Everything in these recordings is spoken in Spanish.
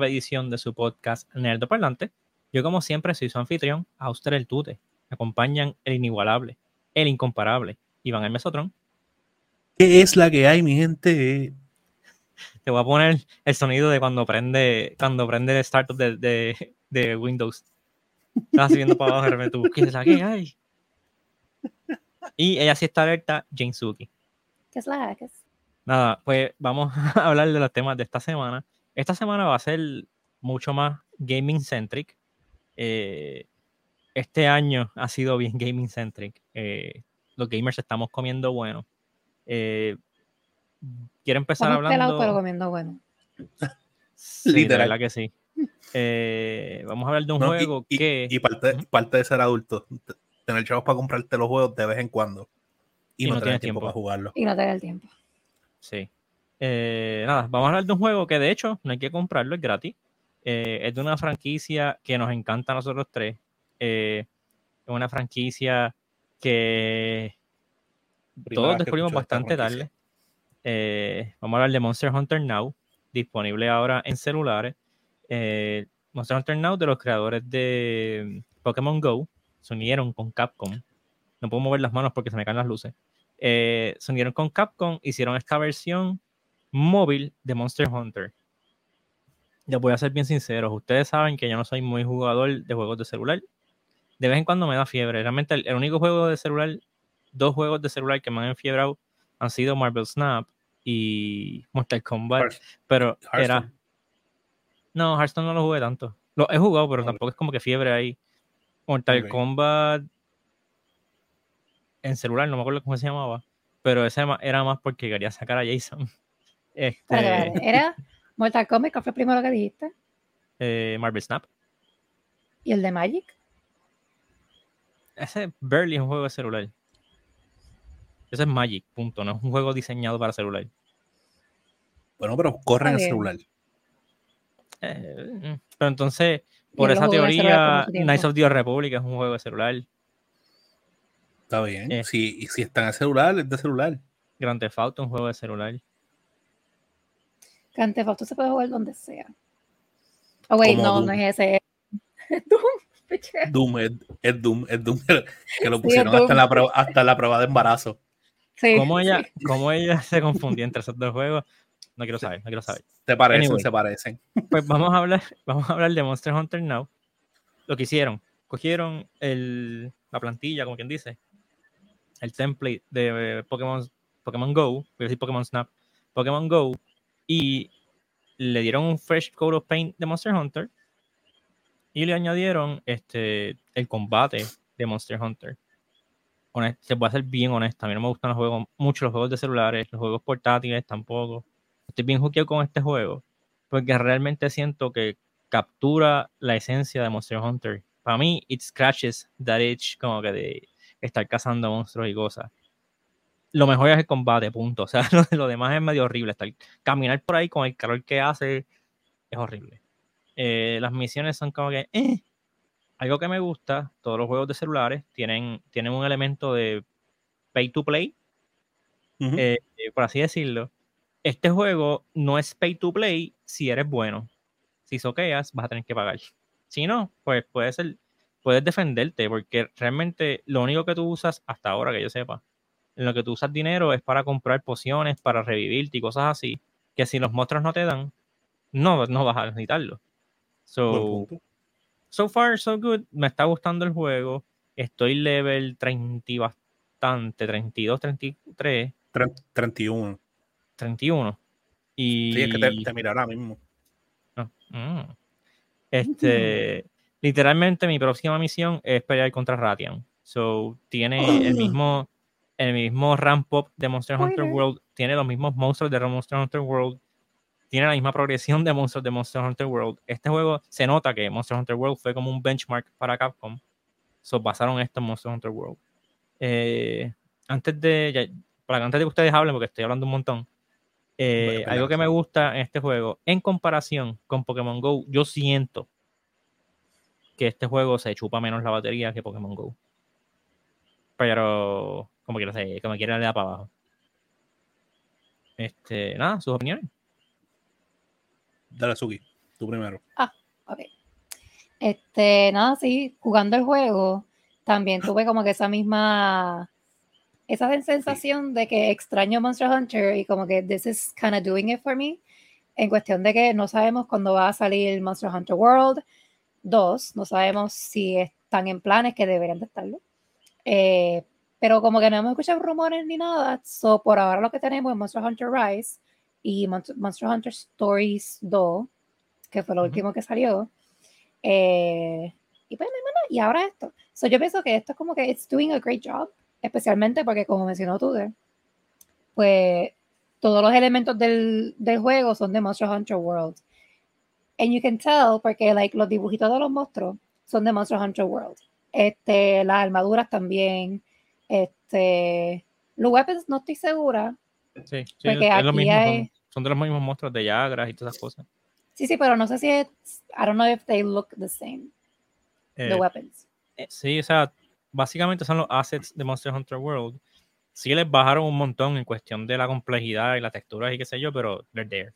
nueva edición de su podcast Nerdo Parlante. Yo, como siempre, soy su anfitrión, Auster el Tute. Me acompañan el inigualable, el incomparable, Iván el Mesotrón. ¿Qué es la que hay, mi gente? Te voy a poner el sonido de cuando prende, cuando prende el startup de, de, de Windows. Estás viendo para abajo, tú, ¿qué es la que hay? Y ella sí está alerta, Jane Suki. ¿Qué es la que es? Nada, pues vamos a hablar de los temas de esta semana. Esta semana va a ser mucho más gaming centric. Eh, este año ha sido bien gaming centric. Eh, los gamers estamos comiendo bueno. Eh, quiero empezar Estamos pelados, pero hablando. comiendo bueno. Sí, de Literal. verdad que sí. Eh, vamos a hablar de un No, juego y, que. y parte, parte de ser adulto, tener chavos para comprarte los juegos de vez en cuando y, no, tener tienes tiempo tiempo. para jugarlo. Y no te da el tiempo. Sí. Eh, nada, vamos a hablar de un juego que de hecho no hay que comprarlo, es gratis. Eh, es de una franquicia que nos encanta a nosotros tres. Eh, es una franquicia que Primera todos descubrimos bastante tarde. Vamos a hablar de Monster Hunter Now, disponible ahora en celulares. Monster Hunter Now de los creadores de Pokémon Go se unieron con Capcom. No puedo mover las manos porque se me caen las luces. Se unieron con Capcom, hicieron esta versión móvil de Monster Hunter. Les voy a ser bien sinceros. Ustedes saben que yo no soy muy jugador de juegos de celular. De vez en cuando me da fiebre. Realmente el, el único juego de celular, dos juegos de celular que me han enfiebrado han sido Marvel Snap y Mortal Kombat. Hearth- pero era. Hearthstone. No, Hearthstone no lo jugué tanto. Lo he jugado, pero tampoco es como que fiebre ahí. Mortal Ok. Kombat en celular, no me acuerdo cómo se llamaba. Pero ese era más porque quería sacar a Jason. Este. Era Mortal Kombat, que fue el primero que dijiste. eh, Marvel Snap. Y el de Magic. Ese barely es un juego de celular. Ese es Magic, punto. No es un juego diseñado para celular. Bueno, pero corre en el celular. Eh, mm. pero entonces, por esa teoría. Knights of the Old Republic es un juego de celular. Está bien. Eh. Si, y si está en el celular, es de celular. Grand Theft Auto es un juego de celular. Grand Theft Auto se puede jugar donde sea. Oh, wait, no, Doom. no es ese. Es Doom. Doom es, es Doom, es Doom que lo pusieron hasta, en la prueba, hasta en la prueba de embarazo. Sí, ¿Cómo ella, sí. cómo ella se confundía entre esos dos juegos? No quiero saber, no quiero saber. Se parecen, Anyway. se parecen. Pues vamos a hablar, vamos a hablar de Monster Hunter Now. Lo que hicieron, cogieron el, la plantilla, como quien dice, el template de Pokémon, Pokémon Go, voy a decir Pokémon Snap, Pokémon Go, y le dieron un fresh coat of paint de Monster Hunter y le añadieron este el combate de Monster Hunter. Honest- se puede ser bien honesta, a mí no me gustan los juegos, mucho los juegos de celulares, los juegos portátiles tampoco. Estoy bien hookeado con este juego porque realmente siento que captura la esencia de Monster Hunter. Para mí, it scratches that itch como que de estar cazando monstruos y cosas. Lo mejor es el combate, punto. O sea, lo, lo demás es medio horrible. Estar, caminar por ahí con el calor que hace es horrible. Eh, las misiones son como que... eh. Algo que me gusta, todos los juegos de celulares tienen, tienen un elemento de pay to play, eh, eh, por así decirlo, este juego no es pay to play si eres bueno. Si soqueas, vas a tener que pagar. Si no, pues puedes ser, puedes defenderte, porque realmente lo único que tú usas, hasta ahora que yo sepa, en lo que tú usas dinero es para comprar pociones, para revivirte y cosas así, que si los monstruos no te dan, no, no vas a necesitarlo. So, so far, so good. Me está gustando el juego. Estoy level 30 y bastante, 32, 33. Tre- 31. 31. Y Sí, es que te, te mira ahora mismo. Ah, mm. Este, literalmente mi próxima misión es pelear contra Ratian. So, tiene el mismo el mismo ramp up de Monster Hunter. World, tiene los mismos monstruos de Monster Hunter World, tiene la misma progresión de monstruos de Monster Hunter World. Este juego se nota que Monster Hunter World fue como un benchmark para Capcom. So, basaron esto en Monster Hunter World. Eh, antes de ya- para que antes de que ustedes hablen, porque estoy hablando un montón, eh, Bueno, algo que me gusta en este juego, en comparación con Pokémon Go, yo siento que este juego se chupa menos la batería que Pokémon Go. Pero, como quiera, se- como quiera le da para abajo. Este, nada, sus opiniones. Dale, Suki, tú primero. Ok. Este, nada, sí, jugando el juego, también tuve como que esa misma, esa sensación de que extraño Monster Hunter y como que this is kind of doing it for me, en cuestión de que no sabemos cuándo va a salir Monster Hunter World 2, no sabemos si están en planes que deberían de estarlo. Eh, pero como que no hemos escuchado rumores ni nada, so por ahora lo que tenemos es Monster Hunter Rise y Mon- Monster Hunter Stories 2, que fue lo último que salió. Eh, y pues, nada. y ahora esto. So, yo pienso que esto es como que it's doing a great job, especialmente porque, como mencionó Tude, pues todos los elementos del, del juego son de Monster Hunter World. And you can tell porque like, los dibujitos de los monstruos son de Monster Hunter World. Este, las armaduras también. Este, los weapons no estoy segura. Sí, sí, Porque es lo aquí mismo, hay- son, son de los mismos monstruos de Yagras y todas esas cosas. Sí, sí, pero no sé si es, I don't know if they look the same, the Eh, weapons. eh, sí, o sea, básicamente son los assets de Monster Hunter World. Sí les bajaron un montón en cuestión de la complejidad y la textura y qué sé yo, pero they're there.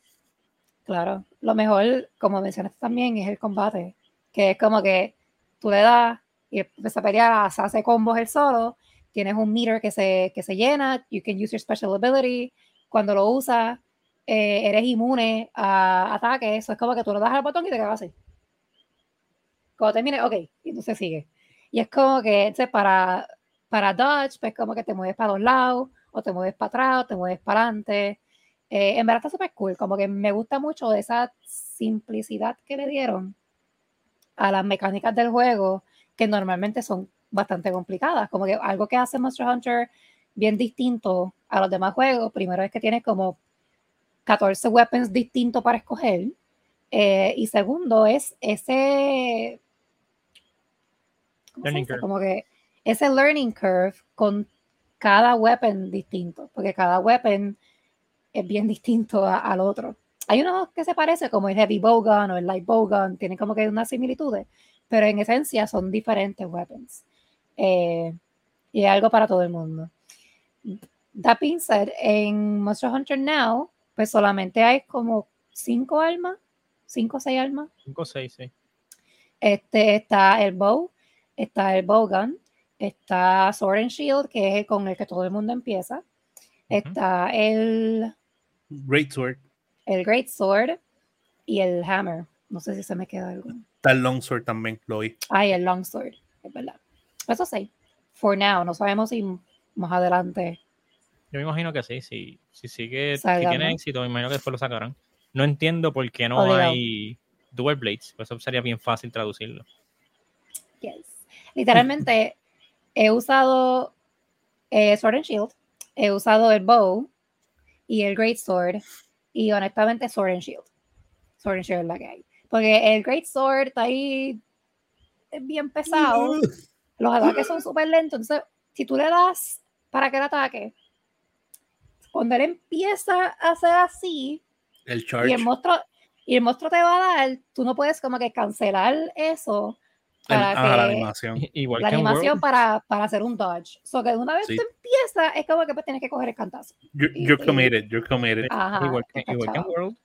Claro, lo mejor, como mencionaste también, es el combate, que es como que tú le das y empieza a pelear, se hace combos él solo, tienes un meter que se, que se llena, you can use your special ability, cuando lo usas, eh, eres inmune a ataques, eso es como que tú le das al botón y te quedas así. Cuando termine, ok, y entonces sigue. Y es como que entonces, para, para dodge, pues como que te mueves para los lados, o te mueves para atrás, o te mueves para adelante. Eh, en verdad está súper cool, como que me gusta mucho esa simplicidad que le dieron a las mecánicas del juego, que normalmente son bastante complicadas, como que algo que hace Monster Hunter bien distinto a los demás juegos, primero es que tienes como 14 weapons distintos para escoger, eh, y segundo es ese... ¿cómo se Learning curve. Como que ese learning curve con cada weapon distinto, porque cada weapon es bien distinto a- al otro. Hay unos que se parecen, como el Heavy Bowgun o el Light Bowgun, tienen como que unas similitudes, pero en esencia son diferentes weapons. Eh, y es algo para todo el mundo. That being said, en Monster Hunter Now, pues solamente hay como cinco armas, cinco o seis armas. 5 o 6, sí. Este, está el bow, está el bowgun, está Sword and Shield, que es el con el que todo el mundo empieza. Está el, Great Sword. el Great Sword y el Hammer. No sé si se me queda algo. Está el Long Sword también, lo vi. Ah, y el Long Sword, es verdad. Eso sí, for now, no sabemos si más adelante. Yo me imagino que sí, si, si sigue, si tiene éxito, me imagino que después lo sacarán. No entiendo por qué no Obligado. hay Dual Blades, pues eso sería bien fácil traducirlo. Yes. Literalmente, he usado eh, Sword and Shield, he usado el Bow y el Great Sword, y honestamente Sword and Shield. Sword and Shield es la que hay. Porque el Great Sword está ahí, es bien pesado, los ataques son súper lentos, entonces, si tú le das para que él ataque, cuando él empieza a hacer así, El y Charge. el monstruo y el monstruo te va a dar, tú no puedes como que cancelar eso el- para ajá, la que animación. Igual la que animación World, para, para hacer un dodge. So que una vez Sí. tú empiezas, es como que pues tienes que coger el cantazo. You're, y- you're y- committed, you're committed. Ajá, igual que, está igual que en. World.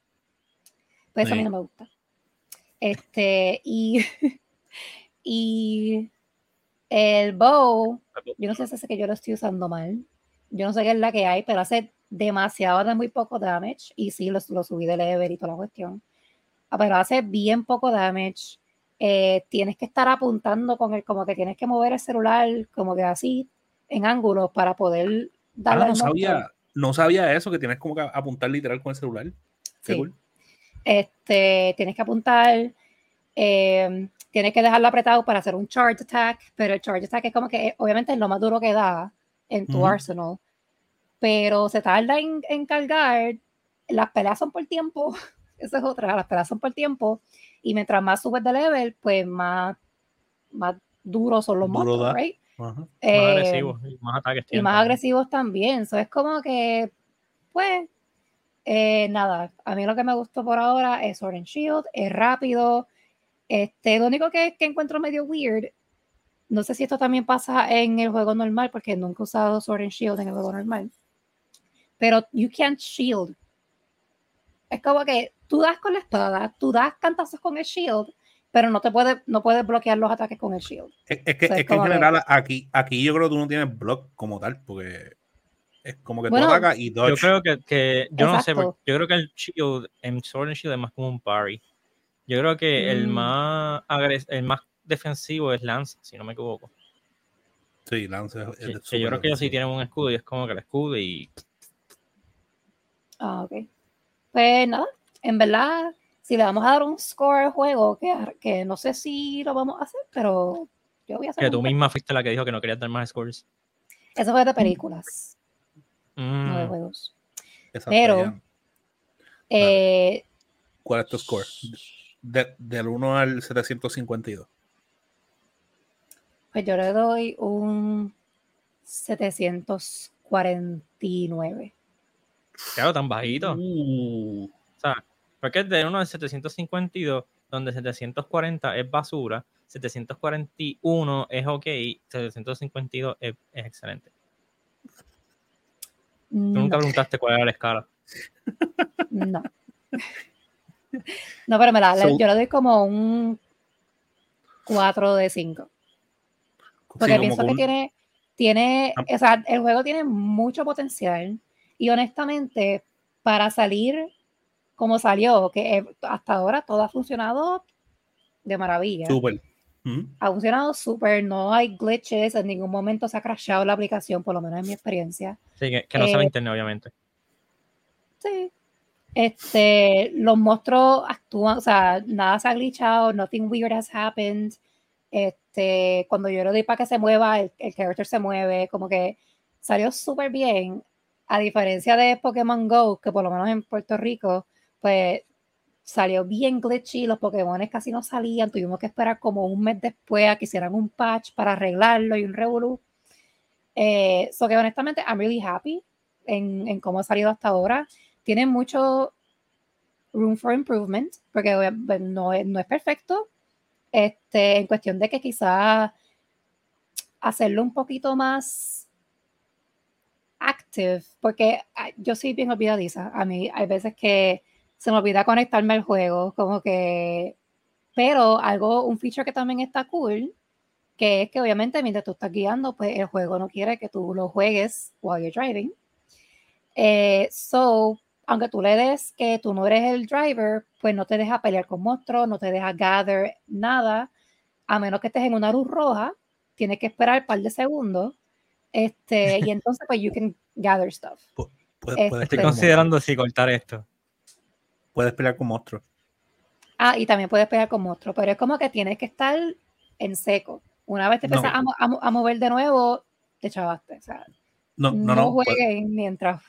Pues eso a mí Sí. no me gusta. Este, y, y el bow, yo no sé si es que yo lo estoy usando mal. Yo no sé qué es la que hay, pero hace demasiado de muy poco damage. Y sí, lo, lo subí de level y toda la cuestión. Ah, Pero hace bien poco damage. Eh, tienes que estar apuntando con el, como que tienes que mover el celular, como que así, en ángulos para poder darle Ah, no sabía, no sabía eso, que tienes como que apuntar literal con el celular. Sí. cool. Este, tienes que apuntar, eh, tienes que dejarlo apretado para hacer un charge attack, pero el charge attack es como que eh, obviamente es lo más duro que da en tu arsenal, pero se tarda en, en cargar, las peleas son por tiempo, esa es otra, las peleas son por tiempo, y mientras más subes de level, pues más, más duros son los Duro monstruos, right? Más Eh, agresivos y más ataques y tienen más también. agresivos también. Es como que, pues, eh, nada, a mí lo que me gustó por ahora es Sword and Shield, es rápido. Este, lo único que, que encuentro medio weird, no sé si esto también pasa en el juego normal, porque nunca he usado Sword and Shield en el juego normal, pero you can't shield Es como que tú das con la espada, tú das cantazos con el shield, pero no te puedes, no puedes bloquear los ataques con el shield. Es, es que, O sea, es es que en como que- general aquí, aquí yo creo que tú no tienes block como tal, porque es como que Bueno, tú atacas y Yo dodge. creo que, que yo no sé, Exacto. yo creo que el Shield, en Sword and Shield es más como un parry. Yo creo que el Mm. más agres- el más defensivo es Lance, si no me equivoco. Sí, Lance es- Que, que yo creo que ellos sí tienen un escudo y es como que el escudo y Ah, ok. Pues nada, en verdad, si le vamos a dar un score al juego, que, que no sé si lo vamos a hacer, pero yo voy a hacer que tú un- misma fuiste la que dijo que no querías dar más scores. Eso fue de películas, no de Mm, juegos. Exacto, pero-. Eh, ¿Cuál es tu score? De- del 1 al 752. pues yo le doy un 749. claro, tan bajito. Uh, O sea, porque es de 1 al 752, donde 740 es basura, 741 es ok, 752 es, es excelente. Tú nunca preguntaste cuál era la escala. no. No, pero me la, So- yo le doy como un 4 de 5. Porque sí, pienso que un- tiene, tiene, Ah. o sea, el juego tiene mucho potencial y honestamente, para salir como salió, que eh, hasta ahora todo ha funcionado de maravilla. Súper. Ha funcionado súper, no hay glitches, en ningún momento se ha crashado la aplicación, por lo menos en mi experiencia. Sí, que, que no se ve Eh, internet, obviamente. Sí. Este, los monstruos actúan, o sea, nada se ha glitchado, nothing weird has happened. Este, cuando yo le doy para que se mueva, el, el character se mueve, como que salió súper bien. A diferencia de Pokémon Go, que por lo menos en Puerto Rico, pues salió bien glitchy, los Pokémon casi no salían, tuvimos que esperar como un mes después a que hicieran un patch para arreglarlo y un revolú. Eh, so que honestamente, I'm really happy en, en cómo ha salido hasta ahora. Tiene mucho room for improvement, porque pues, no es, no es perfecto. Este, en cuestión de que quizás hacerlo un poquito más active, porque ah, yo soy bien olvidadiza. A mí hay veces que se me olvida conectarme al juego, como que, pero algo, un feature que también está cool, que es que obviamente mientras tú estás guiando, pues el juego no quiere que tú lo juegues while you're driving. Eh, so, aunque tú le des que tú no eres el driver, pues no te deja pelear con monstruos, no te deja gather nada, a menos que estés en una luz roja, tienes que esperar un par de segundos, este, y entonces pues you can gather stuff. Puedes, Este- Estoy pelear con considerando si cortar esto. Puedes pelear con monstruos. Ah, y también puedes pelear con monstruos, pero es como que tienes que estar en seco. Una vez te No. empiezas a, mo- a mo- a mover de nuevo, te chavaste. O sea, No, no, no, mientras.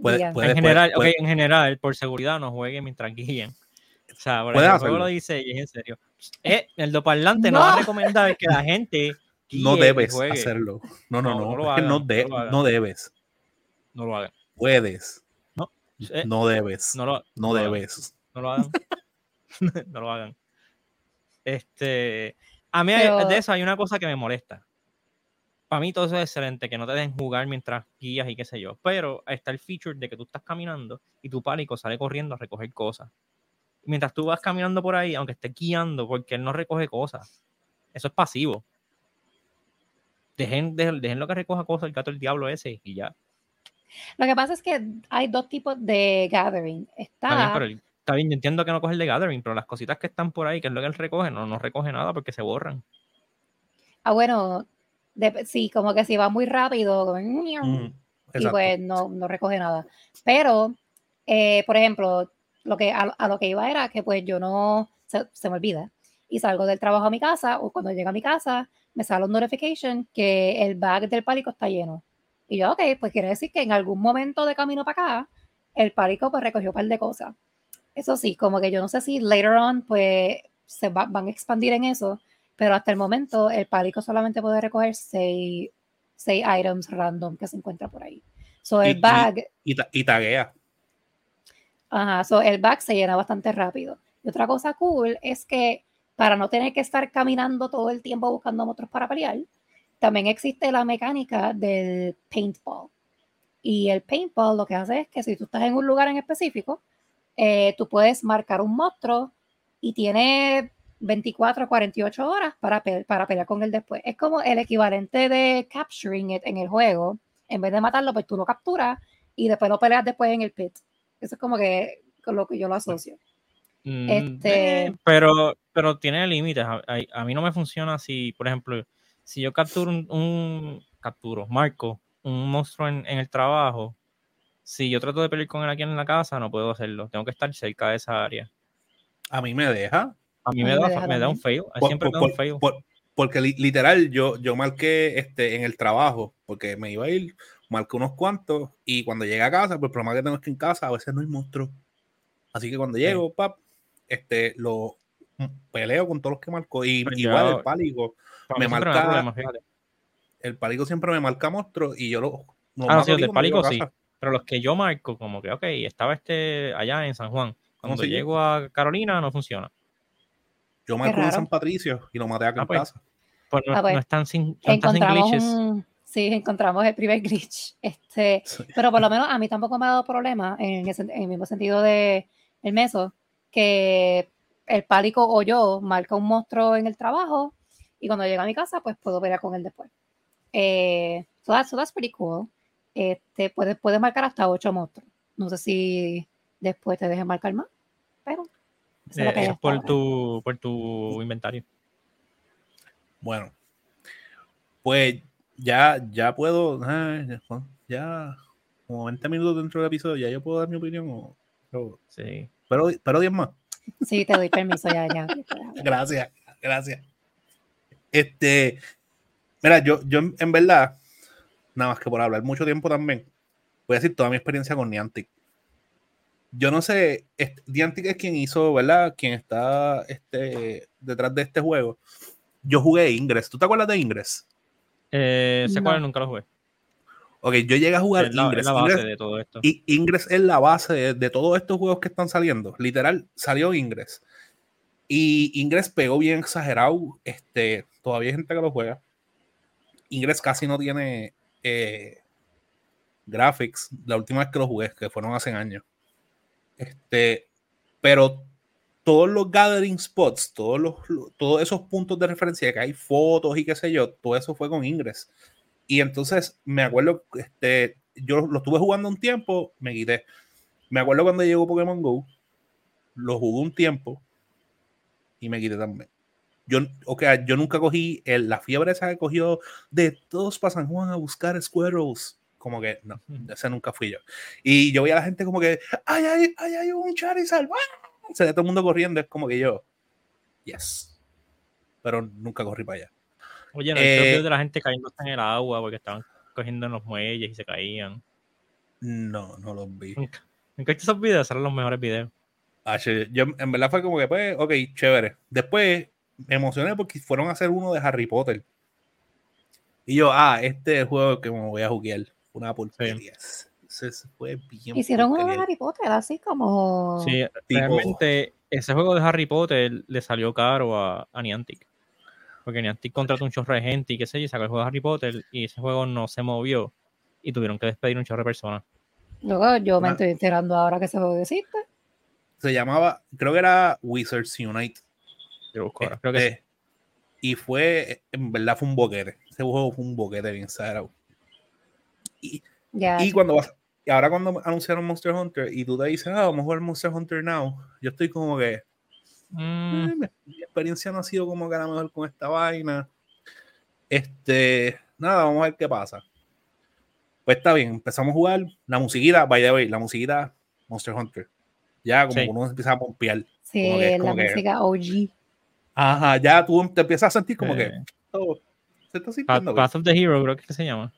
Puede- puede- En general, puede- ok, en general, por seguridad, no jueguen mientras guíen. O sea, por el juego lo dice y es en serio. Eh, el doparlante no. No. va a recomendar que la gente no debes hacerlo. No, no, No, no. no lo es que hagan, no, no de- lo hagan. no debes. No lo hagan. Puedes. No. Eh, No debes. No lo, No no lo hagan. debes. no lo hagan. no lo hagan. Este, a mí hay- Pero- de eso hay una cosa que me molesta. Para mí todo eso es excelente, que no te dejen jugar mientras guías y qué sé yo. Pero está el feature de que tú estás caminando y tu pánico sale corriendo a recoger cosas. Mientras tú vas caminando por ahí, aunque estés guiando, porque él no recoge cosas. Eso es pasivo. Dejen, dejen, dejen lo que recoja cosas el gato el diablo ese y ya. Lo que pasa es que hay dos tipos de gathering. Está bien, Está, pero el- está bien, yo entiendo que no coge el de gathering, pero las cositas que están por ahí, que es lo que él recoge, no, no recoge nada porque se borran. ah, bueno, de- sí, como que si va muy rápido, Mm, y pues no, no recoge nada. Pero, eh, por ejemplo, lo que, a, a lo que iba era que pues yo no, se, se me olvida, y salgo del trabajo a mi casa, o cuando llego a mi casa, me sale un notification que el bag del pálico está lleno. Y yo, ok, pues quiere decir que en algún momento de camino para acá, el pálico pues recogió un par de cosas. Eso sí, como que yo no sé si later on pues se va- van a expandir en eso, pero hasta el momento el pálico solamente puede recoger seis, seis items random que se encuentra por ahí. So el y- bag, Y, ta- y taguea. ajá, so el bag se llena bastante rápido. Y otra cosa cool es que para no tener que estar caminando todo el tiempo buscando monstruos para pelear, también existe la mecánica del paintball. Y el paintball lo que hace es que si tú estás en un lugar en específico, eh, tú puedes marcar un monstruo y tiene 24 48 horas para, pe- para pelear con él después. Es como el equivalente de capturing it en el juego. En vez de matarlo, pues tú lo capturas y después lo peleas después en el pit. Eso es como que con lo que yo lo asocio. Mm, Este- eh, pero, pero tiene límites. A, a- a mí no me funciona si, por ejemplo, si yo capturo un, un- capturo, marco un monstruo en, en el trabajo, si yo trato de pelear con él aquí en la casa, no puedo hacerlo. Tengo que estar cerca de esa área. A mí me deja. A mí me, da, me da un fail. Por- Siempre por- me da un fail. por- porque li- literal yo, yo marqué este, en el trabajo, porque me iba a ir, marqué unos cuantos y cuando llegué a casa, pues el problema que tengo es que en casa a veces no hay monstruo. Así que cuando llego, pap, este, lo mm, peleo con todos los que marco. Y Pues igual yo- el páligo, Para me marca- el páligo siempre me marca monstruo y yo lo, lo Ah, sí, a páligo sí. Pero los que yo marco, como que, ok, estaba este allá en San Juan. Cuando sí, llego a Carolina, no funciona. Yo marco en raro. San Patricio y lo maté acá Ah, en pues. casa. Pues no, Ah, pues, no están sin, no están sin Encontramos glitches. un, sí, encontramos el primer glitch. Este, Sí. pero por lo menos a mí tampoco me ha dado problema en, ese- en el mismo sentido de el meso, que el pálico o yo marca un monstruo en el trabajo y cuando llega a mi casa, pues puedo pelear con él después. Eh, so, that's, so that's pretty cool. Este, puedes, puedes marcar hasta ocho monstruos. No sé si después te dejen marcar más, pero Eh, eso por tu, por tu inventario. Bueno, pues ya, ya puedo, ah, ya, como 20 minutos dentro del episodio, ya yo puedo dar mi opinión. o- o- Sí. pero, pero 10 más. Sí, te doy permiso ya, ya. Gracias, gracias. Este, mira, yo, yo en en verdad, nada más que por hablar mucho tiempo también, voy a decir toda mi experiencia con Niantic. Yo no sé, este, Niantic es quien hizo, ¿verdad? Quien está este, detrás de este juego. Yo jugué Ingress. ¿Tú te acuerdas de Ingress? Eh, sé cuál No. nunca lo jugué. Ok, yo llegué a jugar Es la, es Ingress. la base Ingress- de todo esto. Y Ingress es la base de, de todos estos juegos que están saliendo. Literal, salió Ingress. Y Ingress pegó bien exagerado. Este, todavía hay gente que lo juega. Ingress casi no tiene eh, graphics. La última vez que lo jugué, que fueron hace años. Este, pero todos los gathering spots, todos, los, todos esos puntos de referencia que hay fotos y qué sé yo, todo eso fue con Ingress. Y entonces me acuerdo, este, yo lo estuve jugando un tiempo, me quité. Me acuerdo cuando llegó Pokémon Go, lo jugué un tiempo y me quité también. Yo, ok, yo nunca cogí el- la fiebre esa que cogió de todos para San Juan a buscar Squirrels. Como que no, ese nunca fui yo. Y yo veía a la gente como que, ¡ay, ay, ay, hay un Charizard! ¡Ah! Se ve todo el mundo corriendo, es como que yo, yes. Pero nunca corrí para allá. Oye, no, Eh, hay videos de la gente cayendo en el agua porque estaban cogiendo en los muelles y se caían. No, no los vi. Nunca. Nunca he visto esos videos, eran los mejores videos. Ah, yo en verdad fue como que, pues, ok, chévere. Después me emocioné porque fueron a hacer uno de Harry Potter. Y yo, ah, este es el juego que me voy a jugar. Una porquería. Fue bien. Hicieron uno de porquería. Harry Potter, así como. Sí, Tipo- realmente ese juego de Harry Potter le salió caro a, a Niantic. Porque Niantic contrató un chorro de gente y qué sé yo, y sacó el juego de Harry Potter y ese juego no se movió y tuvieron que despedir un chorro de personas. Luego yo me Ah. estoy enterando ahora que ese juego existe. Se llamaba, creo que era Wizards Unite. Yo busco ahora, creo que sí. Este, Y fue, en verdad fue un boquete. Ese juego fue un boquete bien exagerado. Y, Ya. y cuando vas, y ahora cuando anunciaron Monster Hunter y tú te dices, ah, vamos a jugar Monster Hunter Now, yo estoy como que, Mm, "Eh, mi, mi experiencia no ha sido como que a lo mejor con esta vaina. Este, nada, vamos a ver qué pasa. Pues está bien, empezamos a jugar. La musiquita, by the way, la musiquita Monster Hunter. Ya como Sí. que uno empieza a pompear. sí, como que- la como que- música OG. Ajá, ya tú te empiezas a sentir como que oh, se está Path, sintiendo bien. Path of the Hero, creo que se llama.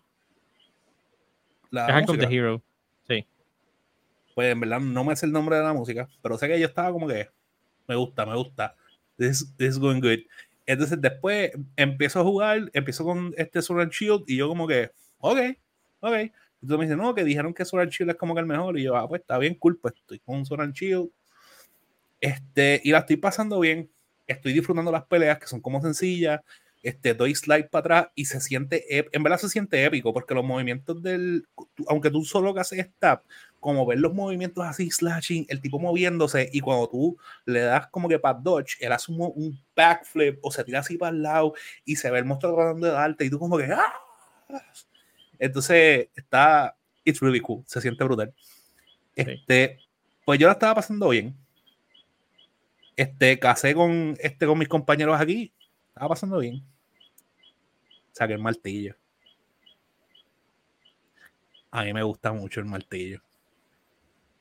La Es Ark of the Hero. Sí. Pues en verdad no me sé el nombre de la música, pero sé que yo estaba como que me gusta, me gusta. This, this is going good. Entonces después empiezo a jugar, empiezo con este Sword and Shield y yo como que, ok, ok. Entonces me dicen, no, que dijeron que Sword and Shield es como que el mejor. Y yo, ah, pues está bien, cool, pues estoy con Sword and Shield. Este, y la estoy pasando bien. Estoy disfrutando las peleas que son como sencillas. Este, doy slide para atrás y se siente, en verdad se siente épico porque los movimientos del, aunque tú solo que haces tap, como ver los movimientos así, slashing, el tipo moviéndose y cuando tú le das como que para dodge, él hace un backflip o se tira así para el lado y se ve el monstruo tratando de darte y tú como que ¡ah! Entonces está, it's really cool, se siente brutal. Este, pues yo la estaba pasando bien. Este, casé con, este, con mis compañeros aquí, estaba pasando bien. Saqué el martillo. A mí me gusta mucho el martillo.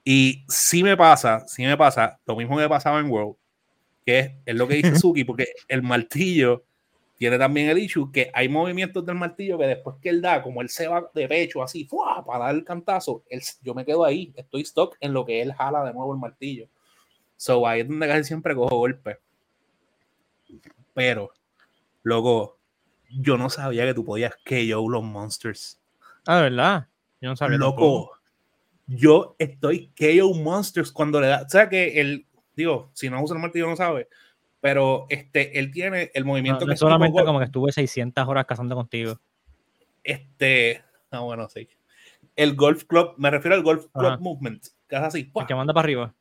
Y sí me pasa, sí me pasa, lo mismo que pasaba en World, que es, es lo que dice Suki, porque el martillo tiene también el issue que hay movimientos del martillo que después que él da, como él se va de pecho así, ¡fua! para dar el cantazo, él, yo me quedo ahí, estoy stuck en lo que él jala de nuevo el martillo. So ahí es donde casi siempre cojo golpes. Pero, luego, yo no sabía que tú podías KO los monsters. Ah, de verdad. Yo no sabía. tampoco. Loco, yo estoy KO Monsters cuando le da. O sea que él, digo, si no usa el martillo no sabe, pero este, él tiene el No, movimiento no que tipo solamente como que estuve 600 horas cazando contigo. Este, ah, bueno, sí. El Golf Club, me refiero al Golf Club. Movement, que es así. El que manda para arriba.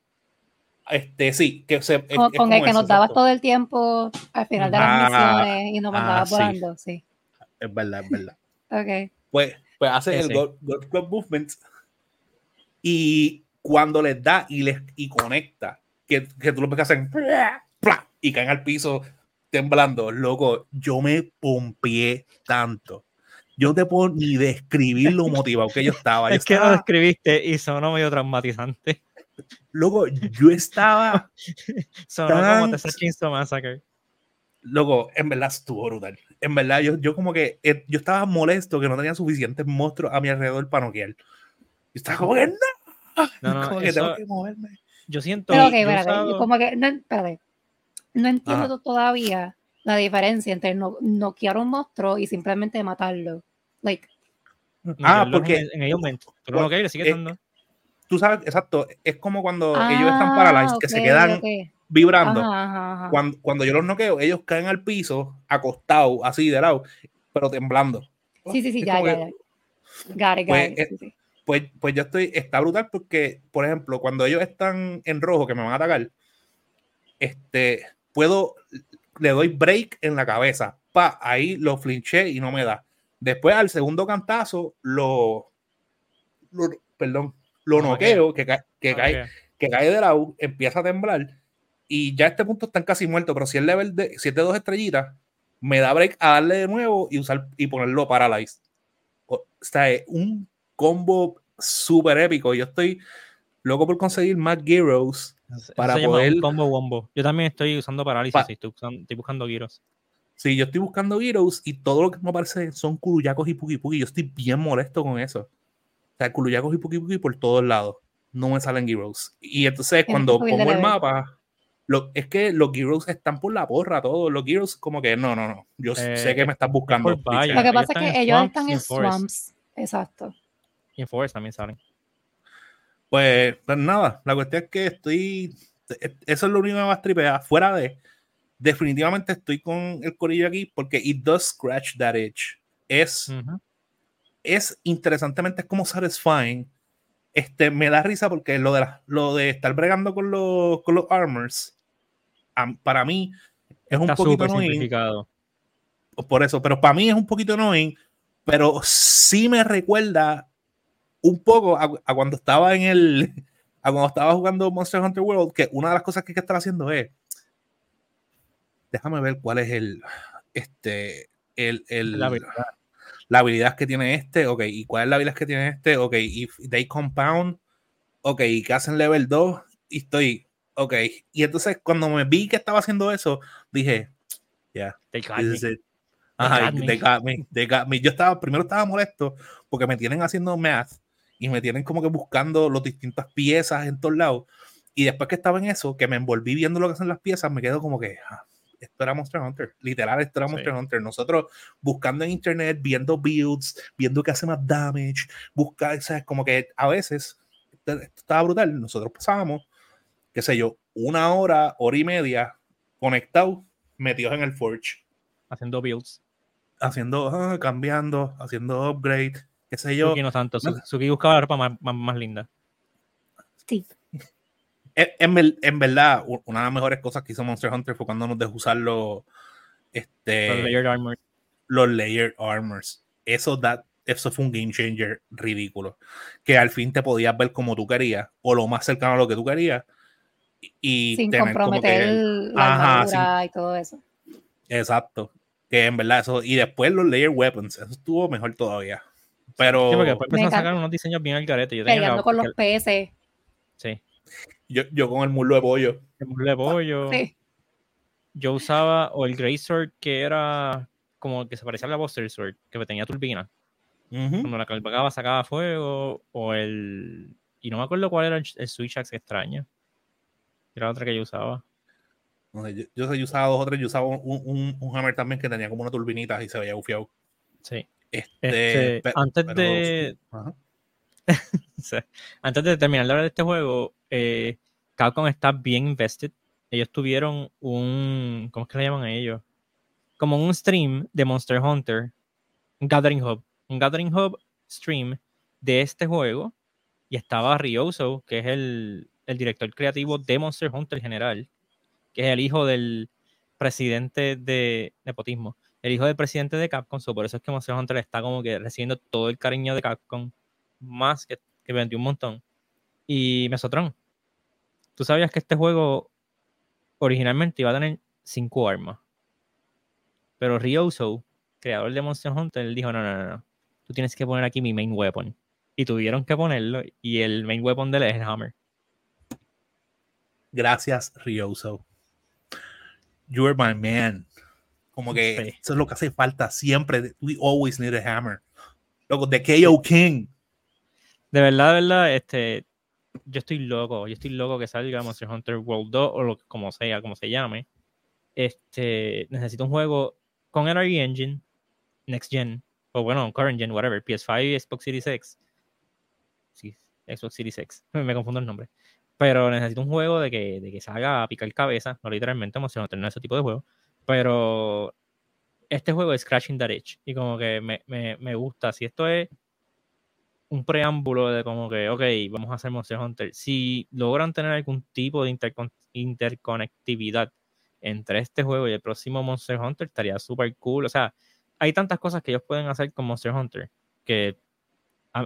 Este, sí, que se. es- Con, es con el que eso, nos dabas exacto. todo el tiempo al final de las Ah, misiones y nos ah, mandabas sí. volando, sí. Es verdad, es verdad. Ok. Pues, pues hace el Ese. Golf, Golf Club Movement y cuando les da y les y conecta, que, que tú lo ves que hacen y caen al piso temblando, loco, yo me pompié tanto. Yo no te puedo ni describir lo motivado que yo estaba. Yo Es que lo estaba, describiste y sonó medio traumatizante. Loco, yo estaba, Sonó como Tan- Texas Chainsaw Massacre. loco, en verdad estuvo brutal. En verdad, yo, yo como que, eh, yo estaba molesto que no tenía suficientes monstruos a mi alrededor para noquear. Yo estaba como que, no, No, no, como que eso- tengo que moverme. Yo siento. Pero yo espérate, usado- yo como que, no, espérate. No entiendo Ajá. todavía la diferencia entre no, noquear un monstruo y simplemente matarlo. Like, Ah, porque- En, en ellos momento. No lo que le sigues eh, dando. Tú sabes, exacto, es como cuando ah, ellos están paralyzed, que se quedan ok. vibrando. Ajá, ajá, ajá. Cuando, cuando yo los noqueo, ellos caen al piso, acostados, así de lado, pero temblando. Sí, sí, sí, ya, ya, ya. Got it, got Pues, it, eh, sí, sí. Pues, pues yo estoy, está brutal porque, por ejemplo, cuando ellos están en rojo, que me van a atacar, este, puedo, le doy break en la cabeza, pa, ahí lo flinché y no me da. Después al segundo cantazo, lo, lo- perdón, lo noqueo, que, ca- que cae, que cae de lado, empieza a temblar y ya a este punto están casi muertos, pero si el level de, si es de dos estrellitas, me da break a darle de nuevo y usar y ponerlo paralyzed. O sea, es un combo súper épico. Yo estoy loco por conseguir más Gyros. Para poder- combo wombo. Yo también estoy usando parálisis. Pa- y estoy, estoy buscando giros. Sí, yo estoy buscando Gyros y todo lo que me aparece son Kuruyakos y Puki Puki. Yo estoy bien molesto con eso. Sea, Kuruyakos y Puki por todos lados. No me salen Gyros. Y entonces cuando pongo el mapa, lo, es que los Gyros están por la porra todos. Los Gyros como que no, no, no. Yo Eh, sé que me estás buscando. Lo que pasa es están que ellos están en swamps. Exacto. Y en Forest también salen. Pues, pues nada, la cuestión es que estoy. Eso es lo único que me más tripea. Fuera de. Definitivamente estoy con el corillo aquí porque it does scratch that itch. Es. Es interesantemente es como satisfying. Este, me da risa porque lo de, la- lo de estar bregando con los, con los armors, para mí es un Está poquito súper annoying. Por eso, pero para mí es un poquito annoying, pero sí me recuerda un poco a, a cuando estaba en el, a cuando estaba jugando Monster Hunter World, que una de las cosas que hay que estar haciendo es, déjame ver cuál es el, este, el, el- La habilidad. La habilidad que tiene este, ok, y cuál es la habilidad que tiene este, ok, if they compound, ok, y que hacen level 2, y estoy, ok, y entonces cuando me vi que estaba haciendo eso, dije, ya, They got This me. is it. Ajá, they got me, they got me. Yo estaba, primero estaba molesto porque me tienen haciendo math y me tienen como que buscando las distintas piezas en todos lados. Y después que estaba en eso, que me envolví viendo lo que hacen las piezas, me quedo como que ah, esto era Monster Hunter. Literal, esto era Sí. Monster Hunter. Nosotros buscando en internet, viendo builds, viendo qué hace más damage, buscar, ¿sabes? Como que a veces esto, esto estaba brutal. Nosotros pasábamos, qué sé yo, una hora, hora y media conectados, metidos en el Forge haciendo builds. Haciendo, ah, cambiando, haciendo upgrade, qué sé yo. Suki no tanto. Su- Suki buscaba la ropa más, más, más linda. Sí. En, en ver- en verdad, una de las mejores cosas que hizo Monster Hunter fue cuando nos dejó usar los, este, Los layered armor. los layered armors. Eso, da, eso fue un game changer ridículo. Que al fin te podías ver como tú querías, o lo más cercano a lo que tú querías. y- Sin tener como comprometer que- la armadura y todo eso. Exacto. Que en verdad eso. Y después los layered weapons. Eso estuvo mejor todavía. Pero Sí, porque después empezaron a sacar unos diseños bien al garete. Yo tenía Peleando la- con los el- peces. Sí. Yo, yo con el muslo de pollo. El muslo de pollo. Sí. Yo usaba o el Grey Sword que era como que se parecía a la Buster Sword, que tenía turbina. Ujú. Cuando la cargaba sacaba fuego. O el. Y no me acuerdo cuál era el, el Switch Axe extraño. Era otra que yo usaba. No sé, yo, yo, sé, yo usaba dos o tres. Yo usaba un, un, un hammer también que tenía como una turbinita y se veía bufiado. Sí. Este, Este, antes pero- de. Ajá. antes de terminar de hablar de este juego, eh, Capcom está bien invested. Ellos tuvieron un. ¿Cómo es que le llaman a ellos? Como un stream de Monster Hunter, un Gathering Hub. Un Gathering Hub stream de este juego. Y estaba Ryoso, que es el, el director creativo de Monster Hunter en general, que es el hijo del presidente de nepotismo, el hijo del presidente de Capcom. so por eso es que Monster Hunter está como que recibiendo todo el cariño de Capcom más que, que vendió un montón. Y Mesotron, tú sabías que este juego originalmente iba a tener cinco armas. Pero Ryoso, creador de Monster Hunter, él dijo, no, no, no, no. Tú tienes que poner aquí mi main weapon. Y tuvieron que ponerlo. Y el main weapon de él es el hammer. Gracias, Ryoso. You're my man. Como que Sí. eso es lo que hace falta siempre. We always need a hammer. Loco, de KO King. De verdad, de verdad, este, yo estoy loco, yo estoy loco que salga Monster Hunter World 2 o lo, como sea, como se llame. Este, necesito un juego con NRG Engine, Next Gen, o bueno, Current Gen, whatever, PS5 y Xbox Series X. Sí, Xbox Series X, me confundo el nombre. Pero necesito un juego de que, de que salga a picar cabeza, no literalmente Monster Hunter, no ese tipo de juego. Pero este juego es Scratching That Itch y como que me, me, me gusta. Si esto es un preámbulo de como que, ok, vamos a hacer Monster Hunter. Si logran tener algún tipo de intercon- interconectividad entre este juego y el próximo Monster Hunter, estaría súper cool. O sea, hay tantas cosas que ellos pueden hacer con Monster Hunter que,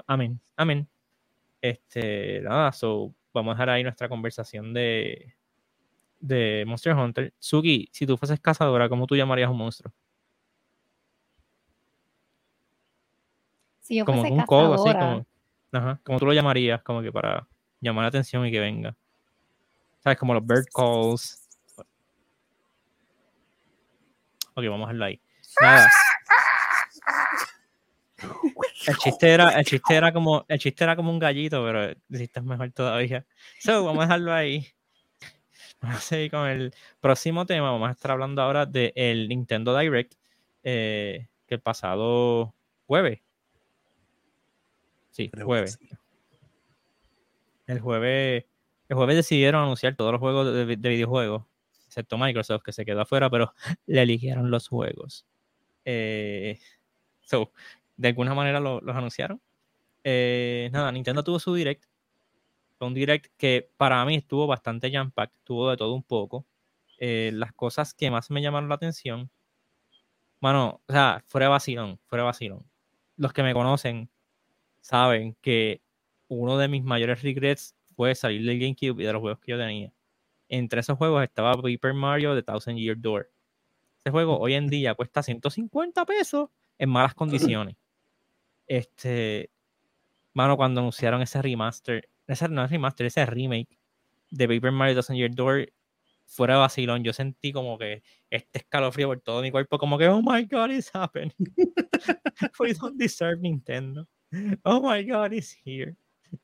amén, amén. Este, nada, so, vamos a dejar ahí nuestra conversación de, de Monster Hunter. Suki, si tú fueses cazadora, ¿cómo tú llamarías a un monstruo? Si yo como un codo así, como, ajá, como tú lo llamarías, como que para llamar la atención y que venga. ¿Sabes? Como los bird calls. Ok, vamos a dejarlo ahí. Nada. El chiste era, el chiste era como, el chiste era como un gallito, pero hiciste mejor todavía. So, vamos a dejarlo ahí. Vamos a seguir con el próximo tema. Vamos a estar hablando ahora del Nintendo Direct, eh, que el pasado jueves. Sí, Creo jueves. sí. El jueves, el jueves decidieron anunciar todos los juegos de, de videojuegos, excepto Microsoft, que se quedó afuera, pero le eligieron los juegos. Eh, so, de alguna manera lo- los anunciaron. Eh, nada, Nintendo tuvo su direct. Un direct que para mí estuvo bastante jam packed, tuvo de todo un poco. Eh, las cosas que más me llamaron la atención, mano, o sea, fuera de vacilón, fuera de vacilón. Los que me conocen saben que uno de mis mayores regrets fue salir del GameCube y de los juegos que yo tenía. Entre esos juegos estaba Paper Mario The Thousand Year Door. Ese juego hoy en día cuesta 150 pesos en malas condiciones. Este, mano, cuando anunciaron ese remaster, ese remaster, ese remake de Paper Mario Thousand Year Door, fuera de vacilón, yo sentí como que este escalofrío por todo mi cuerpo, como que, oh my god, it's happening. We don't deserve Nintendo. Oh my god, it's here.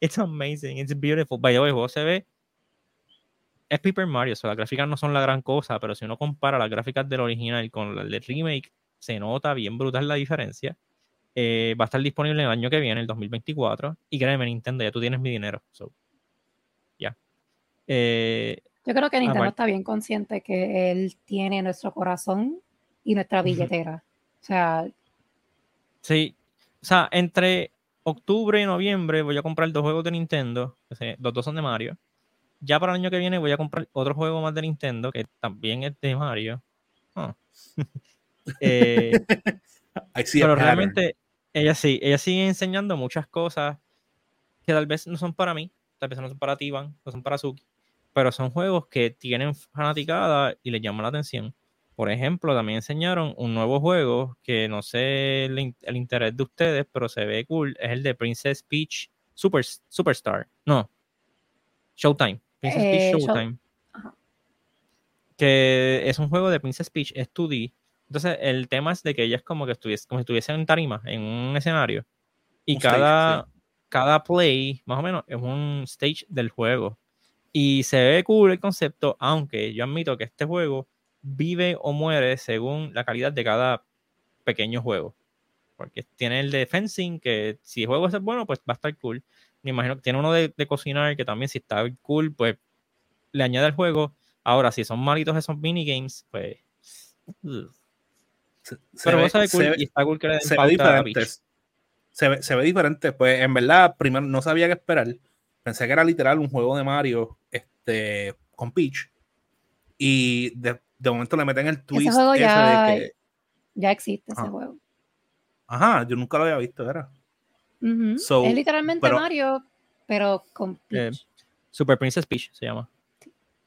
It's amazing, it's beautiful. By the way, el juego se ve. Es Paper Mario, o sea, las gráficas no son la gran cosa, pero si uno compara las gráficas del original con las del remake, se nota bien brutal la diferencia. Eh, va a estar disponible el año que viene, el 2024. Y créeme, Nintendo, ya tú tienes mi dinero. So, ya. Eh, yo creo que Nintendo Aparte- está bien consciente que él tiene nuestro corazón y nuestra billetera. O sea, Sí, o sea, entre octubre y noviembre voy a comprar dos juegos de Nintendo, los dos son de Mario. Ya para el año que viene voy a comprar otro juego más de Nintendo, que también es de Mario. Ah. Eh, pero realmente, ella sí, ella sigue enseñando muchas cosas que tal vez no son para mí, tal vez no son para ti, Iván, no son para Suki, pero son juegos que tienen fanaticada y les llaman la atención. Por ejemplo, también enseñaron un nuevo juego que no sé el, in- el interés de ustedes, pero se ve cool. Es el de Princess Peach Super, Superstar. No. Showtime. Princess Eh, Peach Show- Showtime. Ajá. Que es un juego de Princess Peach, es 2D. Entonces, el tema es de que ella es como que estuviese, como si estuviese en tarima, en un escenario. Y Un stage, cada, cada play, más o menos, es un stage del juego. Y se ve cool el concepto, aunque yo admito que este juego vive o muere según la calidad de cada pequeño juego. Porque tiene el de fencing, que si el juego es bueno, pues va a estar cool. Me imagino que tiene uno de, de cocinar, que también si está cool, pues le añade el juego. Ahora, si son malitos esos minigames, pues... Se- se Pero ve- vos sabes se cool ve- y está cool que le den se ve pauta diferente. Se ve, se ve diferente. Pues en verdad, primero no sabía qué esperar. Pensé que era literal un juego de Mario este, con Peach. Y de, de momento le meten el twist juego ese ya- de que. ya existe ese Ah. juego. Ajá, yo nunca lo había visto, era. Ujú. So, es literalmente pero- Mario, pero con Eh, Peach. Super Princess Peach se llama.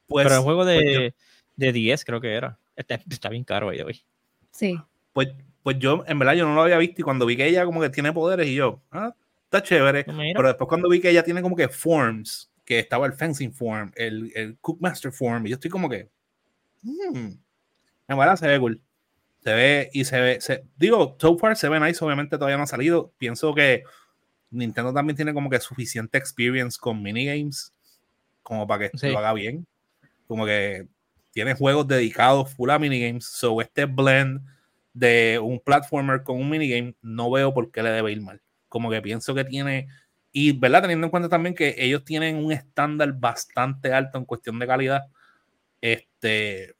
Pues, Pero el juego de, pues yo- de 10 creo que era. Está, está bien caro ahí de hoy. Sí. pues, pues yo, en verdad, yo no lo había visto. Y cuando vi que ella como que tiene poderes, y yo, ah, está chévere. Mira, Pero después cuando vi que ella tiene como que forms, que estaba el fencing form, el, el cookmaster form, y yo estoy como que, hmm, en verdad se ve cool. Se ve y se ve, se, digo, so far se ve nice, obviamente todavía no ha salido. Pienso que Nintendo también tiene como que suficiente experience con minigames como para que Sí. lo haga bien. Como que tiene juegos dedicados full a minigames, so este blend de un platformer con un minigame no veo por qué le debe ir mal. Como que pienso que tiene y, ¿verdad? Teniendo en cuenta también que ellos tienen un estándar bastante alto en cuestión de calidad. Este.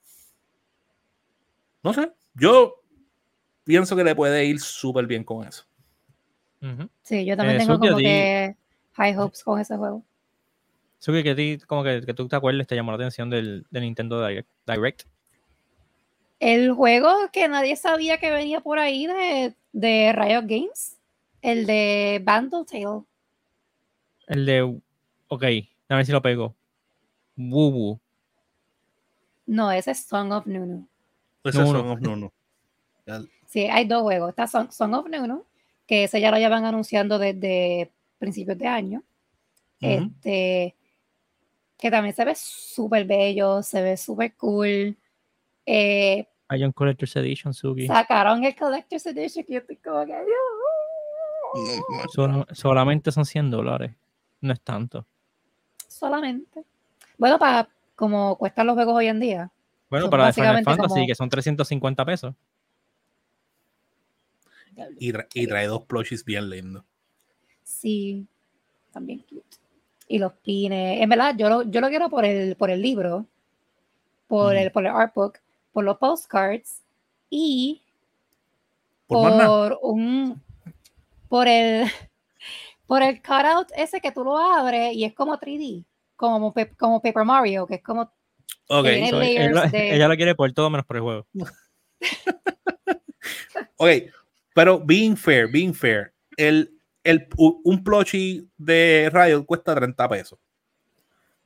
No sé. Yo pienso que le puede ir súper bien con eso. Sí, yo también Eh, tengo como que high hopes con ese juego. Suki, que a ti, como que, que tú te acuerdes, te llamó la atención del, del Nintendo Direct. Direct. El juego que nadie sabía que venía por ahí de, de Riot Games, el de Bandle Tale. El de. Ok, a ver si lo pego. Woo Woo. No, ese es Song of Nunu. Ese No, es no. Son of Nunu. Sí, hay dos juegos. Está Song, Song of Nunu, que ese ya lo llevan anunciando desde principios de año. Este, que también se ve súper bello, se ve súper cool. Eh, Hay un Collector's Edition, Suki. sacaron el Collector's Edition que yo estoy como que, Sola- solamente son 100 dólares. No es tanto. solamente. Bueno, para como cuestan los juegos hoy en día. Bueno, Son para de Final Fantasy, como- que son 350 pesos. Y, tra- y trae dos plushies bien lindos. Sí, también cute. Y los pines. En verdad, yo lo, yo lo quiero por el, por el libro, por, el, por el artbook, por los postcards y Por un por el por el cutout ese que tú lo abres y es como 3D, como, Pe- como Paper Mario, que es como Ok, So, él de- Ella lo quiere por todo menos por el juego. ok. Pero being fair, being fair, el, el, un plushie de Riot cuesta 30 pesos.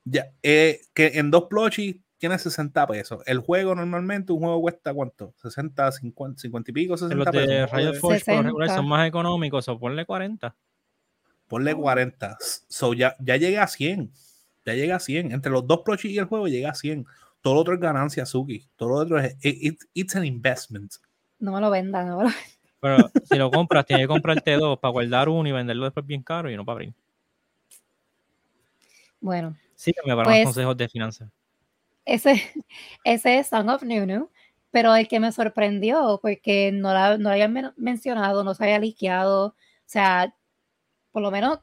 Ya, eh, que en dos plushies tiene 60 pesos. El juego normalmente, un juego cuesta cuánto? 60, 50, 50 y pico, 60 Los pesos. de juego Riot de- Forge por lo regular 60. son más económicos, o ponle 40. Ponle 40. So ya, ya llega a 100. Ya llega a 100. Entre los dos plushies y el juego llega a 100. Todo lo otro es ganancia, Suki. Todo lo otro es. it- it- it's an investment. no me lo vendan, no me lo- Pero si lo compras, tienes que comprarte dos para guardar uno y venderlo después bien caro y no para abrir. Bueno, Sígueme para Pues- más consejos de finanzas. ese, ese es Song of Nunu, pero el que me sorprendió, porque no, la, no lo habían men- mencionado, no se había liqueado, o sea, por lo menos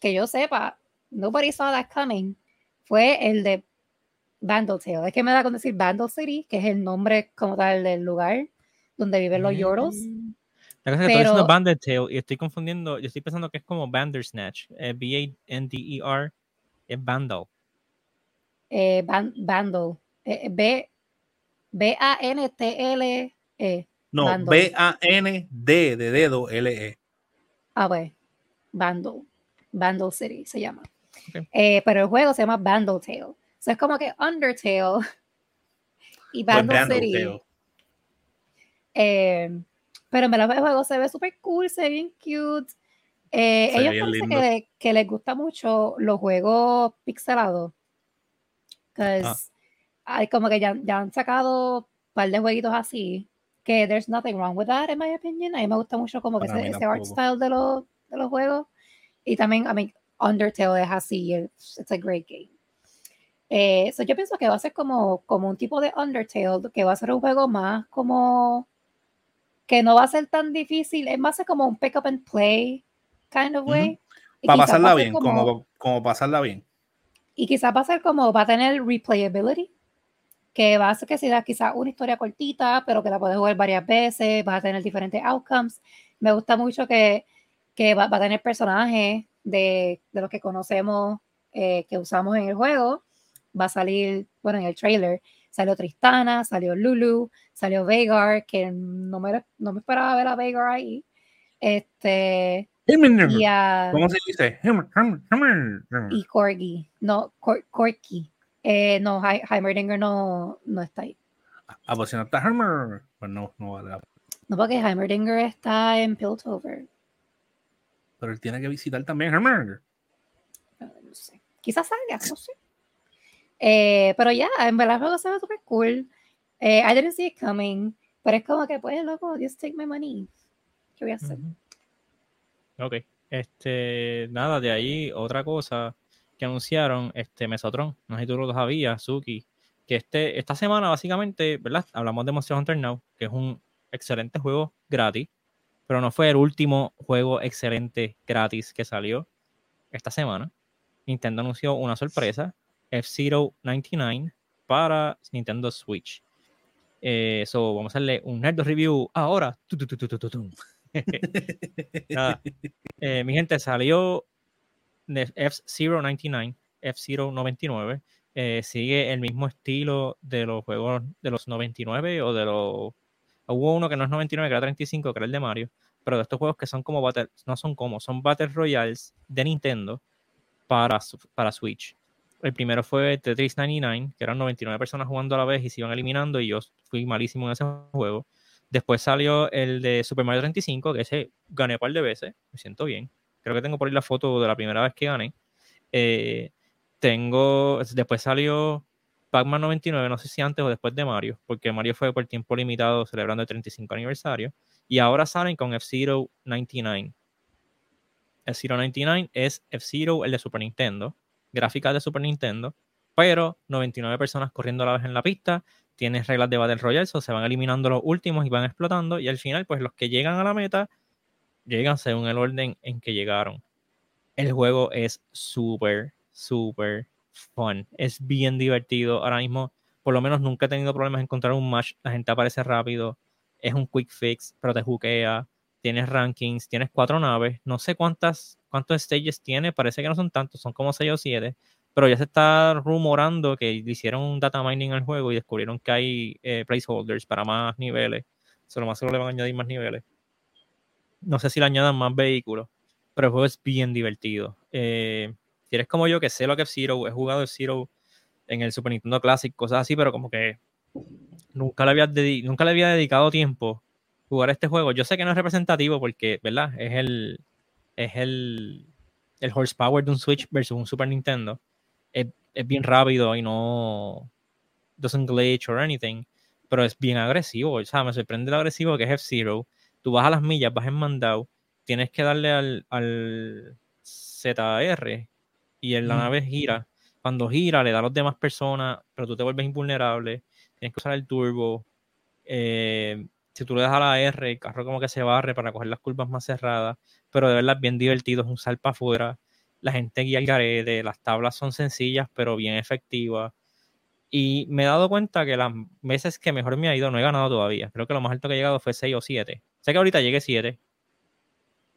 que yo sepa, nobody saw that coming, fue el de Vandal Tale. Es que me da con decir Vandal City, que es el nombre como tal del lugar donde viven los Yordles. La cosa es que estoy diciendo Pero- y estoy confundiendo, yo estoy pensando que es como Bandersnatch, eh, B-A-N-D-E-R, es Vandal. Eh, Ban- Bandle. Eh, B, B-A-N-T-L-E. No. B-A-N-D de dedo L-E. Ah, pues. Bandle. Bandle City se llama. Ok. Eh, pero el juego se llama Bandle Tale. O sea, es como que Undertale y Pues Bandle Vandal City. Tale. Eh, pero en verdad el juego se ve súper cool, se ve bien cute. Eh, ellos bien parece que, que les gusta mucho los juegos pixelados. Ah. hay como que ya, ya han sacado un par de jueguitos así. Que there's nothing wrong with that, in my opinion. A mí me gusta mucho como que ese, mí ese art style de los, de los juegos. Y también, I mean, Undertale es así. It's, it's a great game. Eh, so yo pienso que va a ser como, como un tipo de Undertale, que va a ser un juego más como que no va a ser tan difícil, es más como un pick up and play kind of way. Y Para quizás va pasarla bien, como, como pasarla bien. y quizás va a ser como, va a tener replayability, que va a ser que sea quizás una historia cortita, pero que la puedes jugar varias veces, va a tener diferentes outcomes. Me gusta mucho que, que va, va a tener personajes de, de los que conocemos, eh, que usamos en el juego. Va a salir, bueno, en el trailer, salió Tristana, salió Lulu, salió Veigar, que no me, no me esperaba ver a Veigar ahí. Este, y a, ¿Cómo se dice? y Corgi, no, Cor- Corky. Eh, no, Hei- Heimerdinger no, no está ahí. Ah, pues si no está Hammer, pues no, no vale. No, porque Heimerdinger está en Piltover. Pero él tiene que visitar también Hammer. No, no sé. Quizás salga, no sé. Eh, pero ya, en verdad el juego se ve súper cool. Eh, I didn't see it coming. Pero es como que, pues, loco, just take my money. ¿Qué voy a hacer? Ok. Este, nada, de ahí otra cosa que anunciaron, este Mesotron, no sé si tú lo sabías, Suki, que este, esta semana básicamente, ¿verdad? Hablamos de Monster Hunter Now, que es un excelente juego gratis, pero no fue el último juego excelente gratis que salió esta semana. Nintendo anunció una sorpresa, F-Zero 99 para Nintendo Switch. Eh, so, vamos a hacerle un nerd review ahora. Nada. Eh, mi gente, salió de F-Zero 99, F-Zero 99. eh, sigue el mismo estilo de los juegos de los 99 o de los... Hubo uno que no es 99, que era 35, que era el de Mario. Pero de estos juegos que son como Battle... No son como, son Battle Royales de Nintendo para, para Switch. El primero fue Tetris 99, que eran 99 personas jugando a la vez y se iban eliminando y yo fui malísimo en ese juego. Después salió el de Super Mario 35, que ese gané un par de veces, me siento bien. Creo que tengo por ahí la foto de la primera vez que gané. Eh, tengo, después salió Pac-Man 99, no sé si antes o después de Mario, porque Mario fue por tiempo limitado celebrando el 35 aniversario. Y ahora salen con F-Zero 99. F-Zero 99 es F-Zero, el de Super Nintendo, gráficas de Super Nintendo, pero 99 personas corriendo a la vez en la pista, tienes reglas de Battle Royale, so se van eliminando los últimos y van explotando, y al final, pues los que llegan a la meta, llegan según el orden en que llegaron. El juego es súper, súper fun. Es bien divertido. Ahora mismo, por lo menos nunca he tenido problemas en encontrar un match. La gente aparece rápido. Es un quick fix, pero te juquea. Tienes rankings, tienes cuatro naves. No sé cuántas, cuántos stages tiene. Parece que no son tantos, son como seis o siete. Pero ya se está rumorando que hicieron un data mining al juego y descubrieron que hay eh, placeholders para más niveles. Solo más seguro le van a añadir más niveles. No sé si le añadan más vehículos, pero el juego es bien divertido. Eh, si eres como yo, que sé lo que es Zero, he jugado Zero en el Super Nintendo Classic, cosas así, pero como que nunca le había, nunca le había dedicado tiempo jugar este juego. Yo sé que no es representativo porque, ¿verdad? Es el, es el, el horsepower de un Switch versus un Super Nintendo. Es, es bien rápido y no doesn't glitch or anything, pero es bien agresivo. O sea, me sorprende lo agresivo que es F-Zero. Tú vas a las millas, vas en mandado, tienes que darle al, al ZR y en la nave gira. Cuando gira, le da a las demás personas, pero tú te vuelves invulnerable. Tienes que usar el turbo. Eh, si tú le das a la R, el carro como que se barre para coger las curvas más cerradas. Pero de verdad es bien divertido, es un sal para afuera. La gente guía el garete, las tablas son sencillas, pero bien efectivas. Y me he dado cuenta que las veces que mejor me ha ido no he ganado todavía. Creo que lo más alto que he llegado fue 6 o 7. Sé que ahorita llegué 7.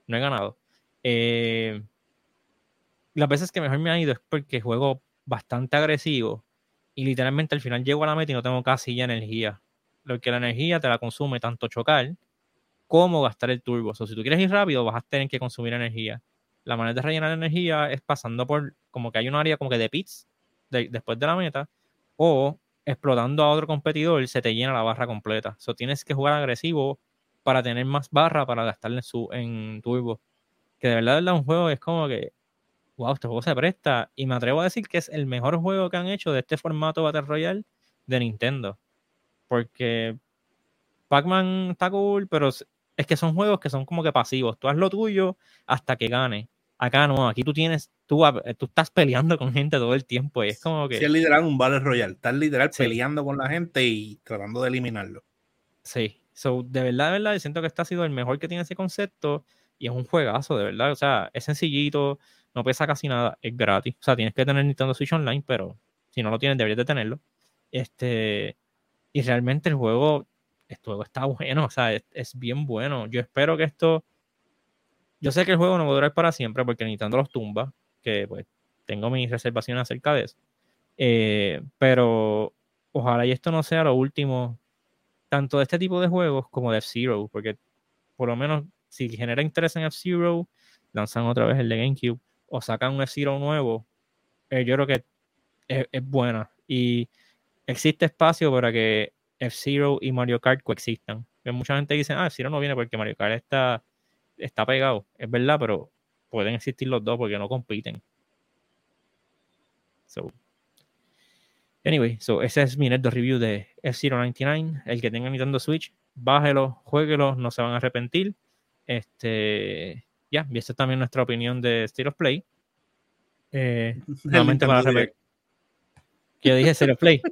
No he ganado. Eh, las veces que mejor me ha ido es porque juego bastante agresivo y literalmente al final llego a la meta y no tengo casi ya energía. Lo que la energía te la consume tanto chocar como gastar el turbo. O si tú quieres ir rápido, vas a tener que consumir energía. La manera de rellenar energía es pasando por como que hay un área como que de pits después de la meta o explotando a otro competidor se te llena la barra completa. So tienes que jugar agresivo para tener más barra para gastarle en, su, en turbo. Que de verdad, de verdad un juego es como que wow, este juego se presta. Y me atrevo a decir que es el mejor juego que han hecho de este formato Battle Royale de Nintendo. Porque Pac-Man está cool, pero es que son juegos que son como que pasivos. Tú haz lo tuyo hasta que gane. Acá no, aquí tú tienes, tú, tú estás peleando con gente todo el tiempo. Y es como que. Si es liderando un Battle Royale, estás literal peleando con la gente y tratando de eliminarlo. Sí, so, de verdad, de verdad, siento que este ha sido el mejor que tiene ese concepto y es un juegazo, de verdad. O sea, es sencillito, no pesa casi nada, es gratis. O sea, tienes que tener Nintendo Switch Online, pero si no lo tienes, deberías de tenerlo. Este, y realmente el juego, este juego está bueno, o sea, es, bien bueno. Yo espero que esto. Yo sé que el juego no va a durar para siempre porque Nintendo los tumba, que pues tengo mis reservaciones acerca de eso. Eh, pero ojalá y esto no sea lo último, tanto de este tipo de juegos como de F-Zero, porque por lo menos si genera interés en F-Zero, lanzan otra vez el de GameCube o sacan un F-Zero nuevo, eh, yo creo que es, buena. Y existe espacio para que F-Zero y Mario Kart coexistan. mucha gente dice, ah, F-Zero no viene porque Mario Kart está, está pegado. Es verdad, pero pueden existir los dos porque no compiten. So, anyway, so ese es mi net review de F-Zero 99. El que tenga Nintendo Switch, bájelo, jueguelo, no se van a arrepentir. Este, ya, y esta es también nuestra opinión de State of Play. Eh, nuevamente para que yo dije State of Play.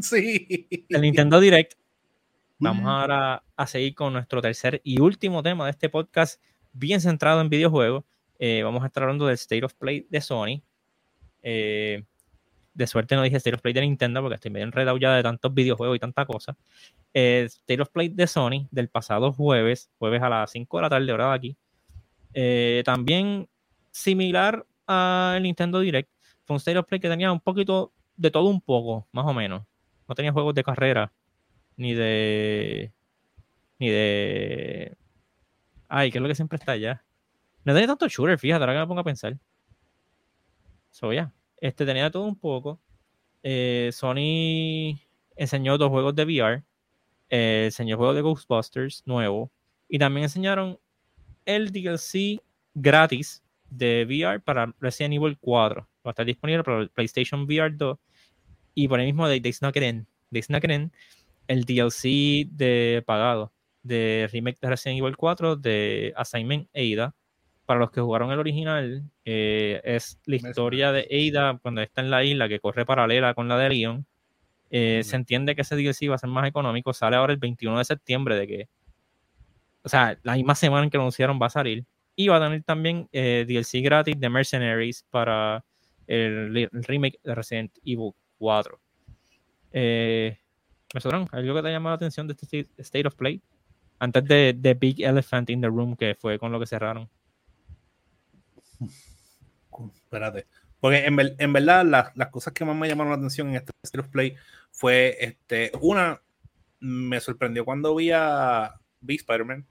Sí. El Nintendo Direct. Vamos ahora a seguir con nuestro tercer y último tema de este podcast, bien centrado en videojuegos. Eh, vamos a estar hablando del State of Play de Sony. Eh, de suerte no dije State of Play de Nintendo porque estoy medio enredado ya de tantos videojuegos y tanta cosa. Eh, State of Play de Sony del pasado jueves, jueves a las 5 de la tarde, hora de aquí. Eh, también similar al Nintendo Direct, fue un State of Play que tenía un poquito de todo un poco, más o menos. No tenía juegos de carrera, ni de. ni de. Ay, ¿qué es lo que siempre está allá? No tenía tanto shooter, fíjate, ahora que me pongo a pensar. So, ya. Este tenía todo un poco. Eh, Sony enseñó dos juegos de VR. Eh, enseñó juegos de Ghostbusters nuevo. Y también enseñaron el DLC gratis de VR para Resident Evil 4. Va a estar disponible para PlayStation VR 2. Y por el mismo de They Snuck el DLC de pagado de remake de Resident Evil 4 de Assignment Ada. Para los que jugaron el original, eh, es la historia de Ada cuando está en la isla que corre paralela con la de Leon. Eh, se entiende que ese DLC va a ser más económico. Sale ahora el 21 de septiembre de que o sea, la misma semana en que anunciaron va a salir. Y va a tener también eh, DLC gratis de Mercenaries para el, remake de Resident Evil 4. Eh, ¿algo que te ha llamado la atención de este State of Play? Antes de The Big Elephant in the Room, que fue con lo que cerraron. Espérate. Porque en, verdad las cosas que más me llamaron la atención en este State of Play fue, este, una, me sorprendió cuando vi a, vi Spider-Man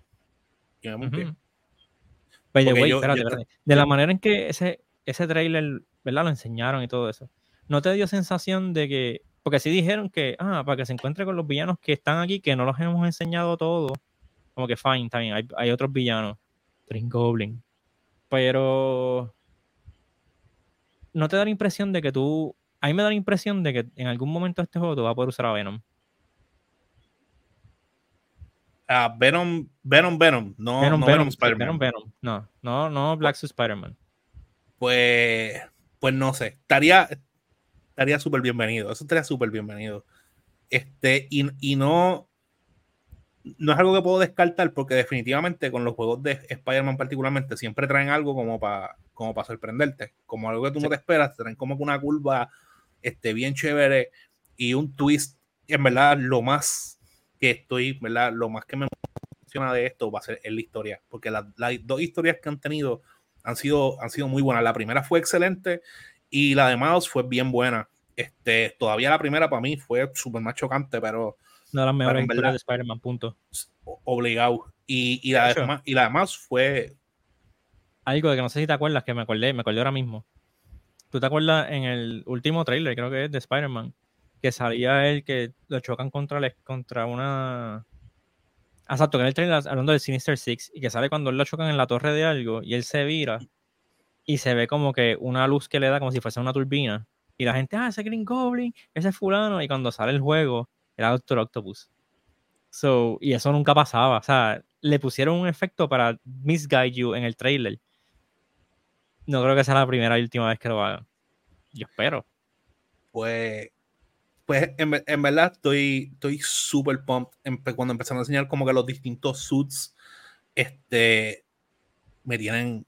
de la manera en que ese, ese trailer, ¿verdad? Lo enseñaron y todo eso. ¿No te dio sensación de que, porque sí dijeron que, ah, para que se encuentre con los villanos que están aquí, que no los hemos enseñado todos, como que fine, también hay, hay otros villanos, Green Goblin, pero no te da la impresión de que tú, a mí me da la impresión de que en algún momento este juego tú vas a poder usar a Venom. Venom, Venom, Venom, no Venom, Venom, Spider-Man. Venom, No, no, no Black Suit Spider-Man. Pues, pues no sé, estaría estaría súper bienvenido, eso estaría súper bienvenido. Este, y, y, no, no es algo que puedo descartar porque definitivamente con los juegos de Spider-Man particularmente siempre traen algo como para como para sorprenderte, como algo que tú no te esperas, traen como una curva este, bien chévere y un twist. En verdad, lo más que estoy, ¿verdad? Lo más que me emociona de esto va a ser en la historia, porque las dos historias que han tenido han sido, han sido muy buenas. La primera fue excelente y la de Miles fue bien buena. Este, todavía la primera para mí fue súper más chocante, pero. No de las mejores historias de Spider-Man, punto. Obligado. Y, y, la de, y la de fue. Algo de que no sé si te acuerdas, que me acordé, me acordé ahora mismo. ¿Tú te acuerdas en el último trailer, creo que es de Spider-Man, que salía él que lo chocan contra, contra una. Exacto, que en el trailer hablando del Sinister Six y que sale cuando él lo chocan en la torre de algo y él se vira y se ve como que una luz que le da como si fuese una turbina y la gente, ah, ese Green Goblin, ese fulano, y cuando sale el juego, era Doctor Octopus. So, y eso nunca pasaba. O sea, le pusieron un efecto para misguide you en el trailer. No creo que sea la primera y última vez que lo hagan. Yo espero. Pues, pues en, verdad estoy estoy súper pumped cuando empezaron a enseñar como que los distintos suits este, me tienen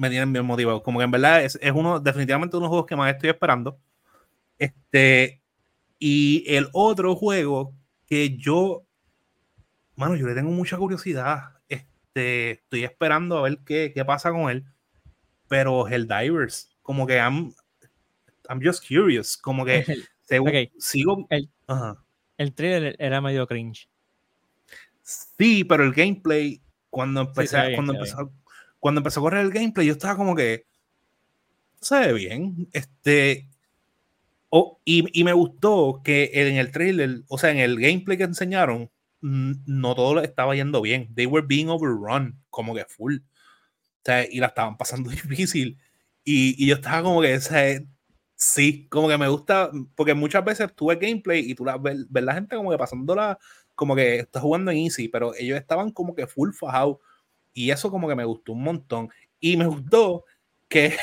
me tienen bien motivado. Como que en verdad es, es uno, definitivamente uno de los juegos que más estoy esperando. Este, y el otro juego que yo, mano, yo le tengo mucha curiosidad. Este, estoy esperando a ver qué, qué pasa con él. Pero el Divers, como que I'm, I'm just curious. Como que sigo. El, el trailer era medio cringe. Sí, pero el gameplay, cuando empecé, cuando empezó, cuando empezó a correr el gameplay, yo estaba como que se ve bien. Este, oh, y, y, me gustó que en el trailer, o sea, en el gameplay que enseñaron, no todo estaba yendo bien. They were being overrun, como que full. O sea, y la estaban pasando difícil. Y, y yo estaba como que, o sea, sí, como que me gusta, porque muchas veces tuve gameplay y tú la, ves, la gente como que pasándola, como que está jugando en easy, pero ellos estaban como que full fajados y eso como que me gustó un montón. Y me gustó que,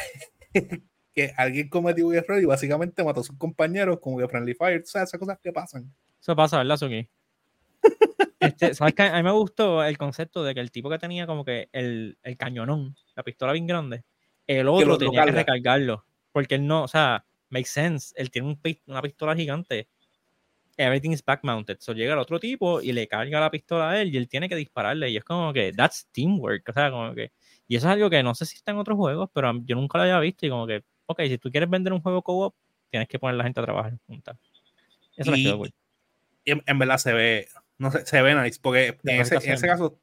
que alguien cometió un error y básicamente mató a sus compañeros como que Friendly Fire. O sea, esas cosas que pasan. Eso pasa, ¿verdad, Suki? Este, ¿Sabes qué? A mí me gustó el concepto de que el tipo que tenía como que el, el cañonón, la pistola bien grande, el otro tenía que recargarlo. Porque él no, o sea, makes sense. Él tiene un, una pistola gigante everything is back mounted. So llega el otro tipo y le carga la pistola a él y él tiene que dispararle. Y es como que, that's teamwork. O sea, como que. Y eso es algo que no sé si está en otros juegos, pero yo nunca lo había visto. Y como que, ok, si tú quieres vender un juego co-op, tienes que poner a la gente a trabajar juntas. Eso y, quedó en, en, verdad se ve, no sé, se ve nice, porque en ese, en ese, caso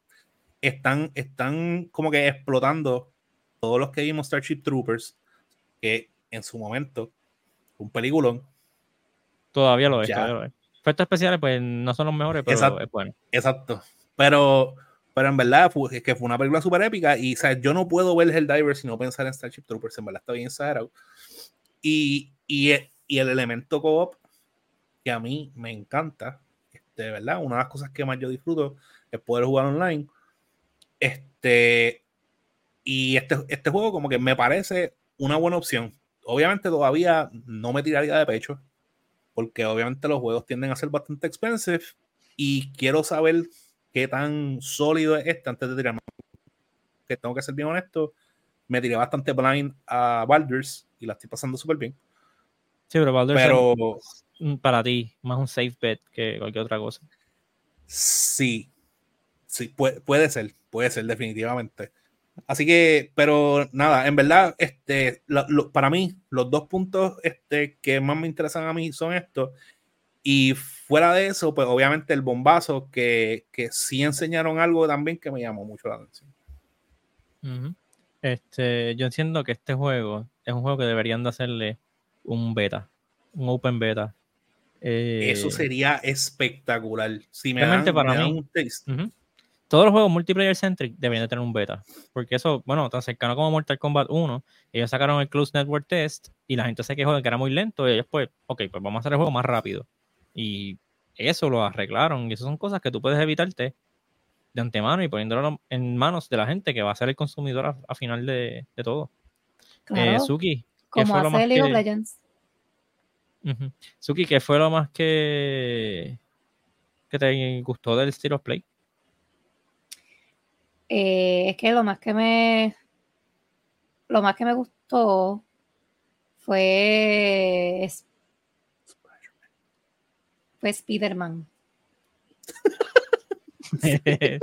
están, están como que explotando todos los que vimos Starship Troopers, que en su momento un peliculón. Todavía lo es, todavía lo es efectos especiales, pues no son los mejores, pero exacto, es bueno. Exacto. Pero, pero en verdad fue, que fue una película súper épica y ¿sabes? yo no puedo ver el Diver si no pensar en Starship Troopers. En verdad está bien exagerado. Y, y, y el elemento co-op que a mí me encanta, este, ¿verdad? Una de las cosas que más yo disfruto es poder jugar online. Este, y este, este juego como que me parece una buena opción. Obviamente todavía no me tiraría de pecho porque obviamente los juegos tienden a ser bastante expensive y quiero saber qué tan sólido es este antes de tirarme. Que tengo que ser bien honesto, me tiré bastante blind a Baldur's y la estoy pasando súper bien. Sí, pero Baldur's pero, es para ti más un safe bet que cualquier otra cosa. Sí, sí, puede, puede ser, puede ser definitivamente. Así que, pero nada, en verdad, este, para mí, los dos puntos este, que más me interesan a mí son estos. Y fuera de eso, pues obviamente el bombazo, que, que sí enseñaron algo también que me llamó mucho la atención. este, yo entiendo que este juego es un juego que deberían de hacerle un beta, un open beta. Eso eh, sería espectacular. Si me dan, para un taste todos los juegos multiplayer centric deberían de tener un beta. Porque eso, bueno, tan cercano como Mortal Kombat 1, ellos sacaron el Close Network Test y la gente se quejó de que era muy lento y ellos pues, ok, pues vamos a hacer el juego más rápido. Y eso lo arreglaron y esas son cosas que tú puedes evitarte de antemano y poniéndolo en manos de la gente que va a ser el consumidor a, final de, todo. Eh, Suki, como hace League of Legends. Suki, ¿qué fue lo más que, que te gustó del State of Play? Eh, es que lo más que me lo más que me gustó fue fue Spider-Man.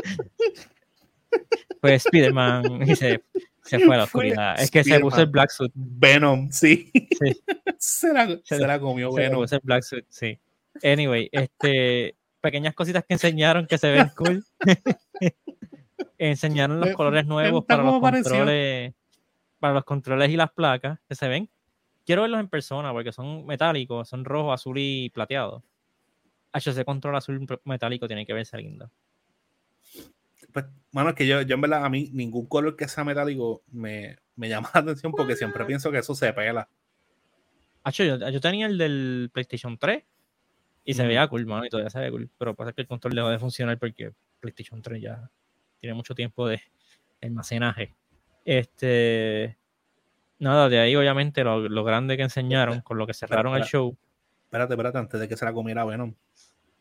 pues Spider-Man y se, se fue a la Fue oscuridad. Es que se puso el. Black Suit. Venom, sí. Sí. se, la, Se se la comió Se Venom. puso el Black Suit, sí. Anyway, este, pequeñas cositas que enseñaron que se ven cool. enseñaron los colores nuevos para los pareció. controles, para los controles y las placas que se ven. Quiero verlos en persona porque son metálicos, son rojo, azul y plateado. Ese control azul metálico tiene que verse lindo. Pues, mano, es que yo, yo en verdad a mí ningún color que sea metálico me, me llama la atención porque siempre pienso que eso se pela. Hacho, yo, yo tenía el del PlayStation 3 y se Ujú. veía cool, mano, y todavía se ve cool. Pero pasa que el control dejó de funcionar porque PlayStation 3 ya tiene mucho tiempo de almacenaje. Este. Nada, de ahí obviamente lo, lo grande que enseñaron, con lo que cerraron el espera. show. Espérate, espérate, antes de que se la comiera Venom.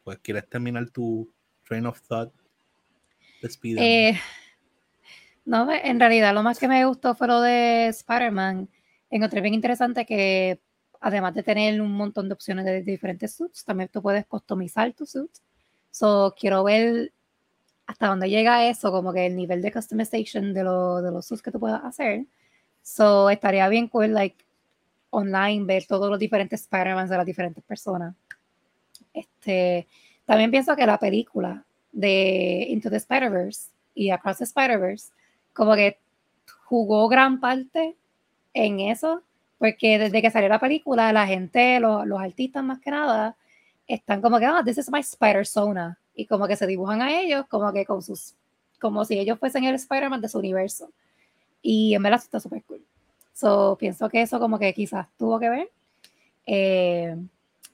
Pues, ¿quieres terminar tu train of thought de Spider-Man? Eh, no, en realidad lo más que me gustó fue lo de Spider-Man. Encontré bien interesante que además de tener un montón de opciones de diferentes suits, también tú puedes customizar tu suit. So, quiero ver hasta dónde llega eso, como que el nivel de customization de, lo- de los suits que tú puedas hacer. So, estaría bien cool, like, online, ver todos los diferentes Spider-Man de las diferentes personas. Este, también pienso que la película de Into the Spider-Verse y Across the Spider-Verse, como que jugó gran parte en eso, porque desde que salió la película, la gente, los, artistas más que nada, están como que, ah, this is my Spider-Sona, y como que se dibujan a ellos como que con sus, como si ellos fuesen el Spider-Man de su universo. Y en verdad está súper cool. So, pienso que eso como que quizás tuvo que ver. Eh,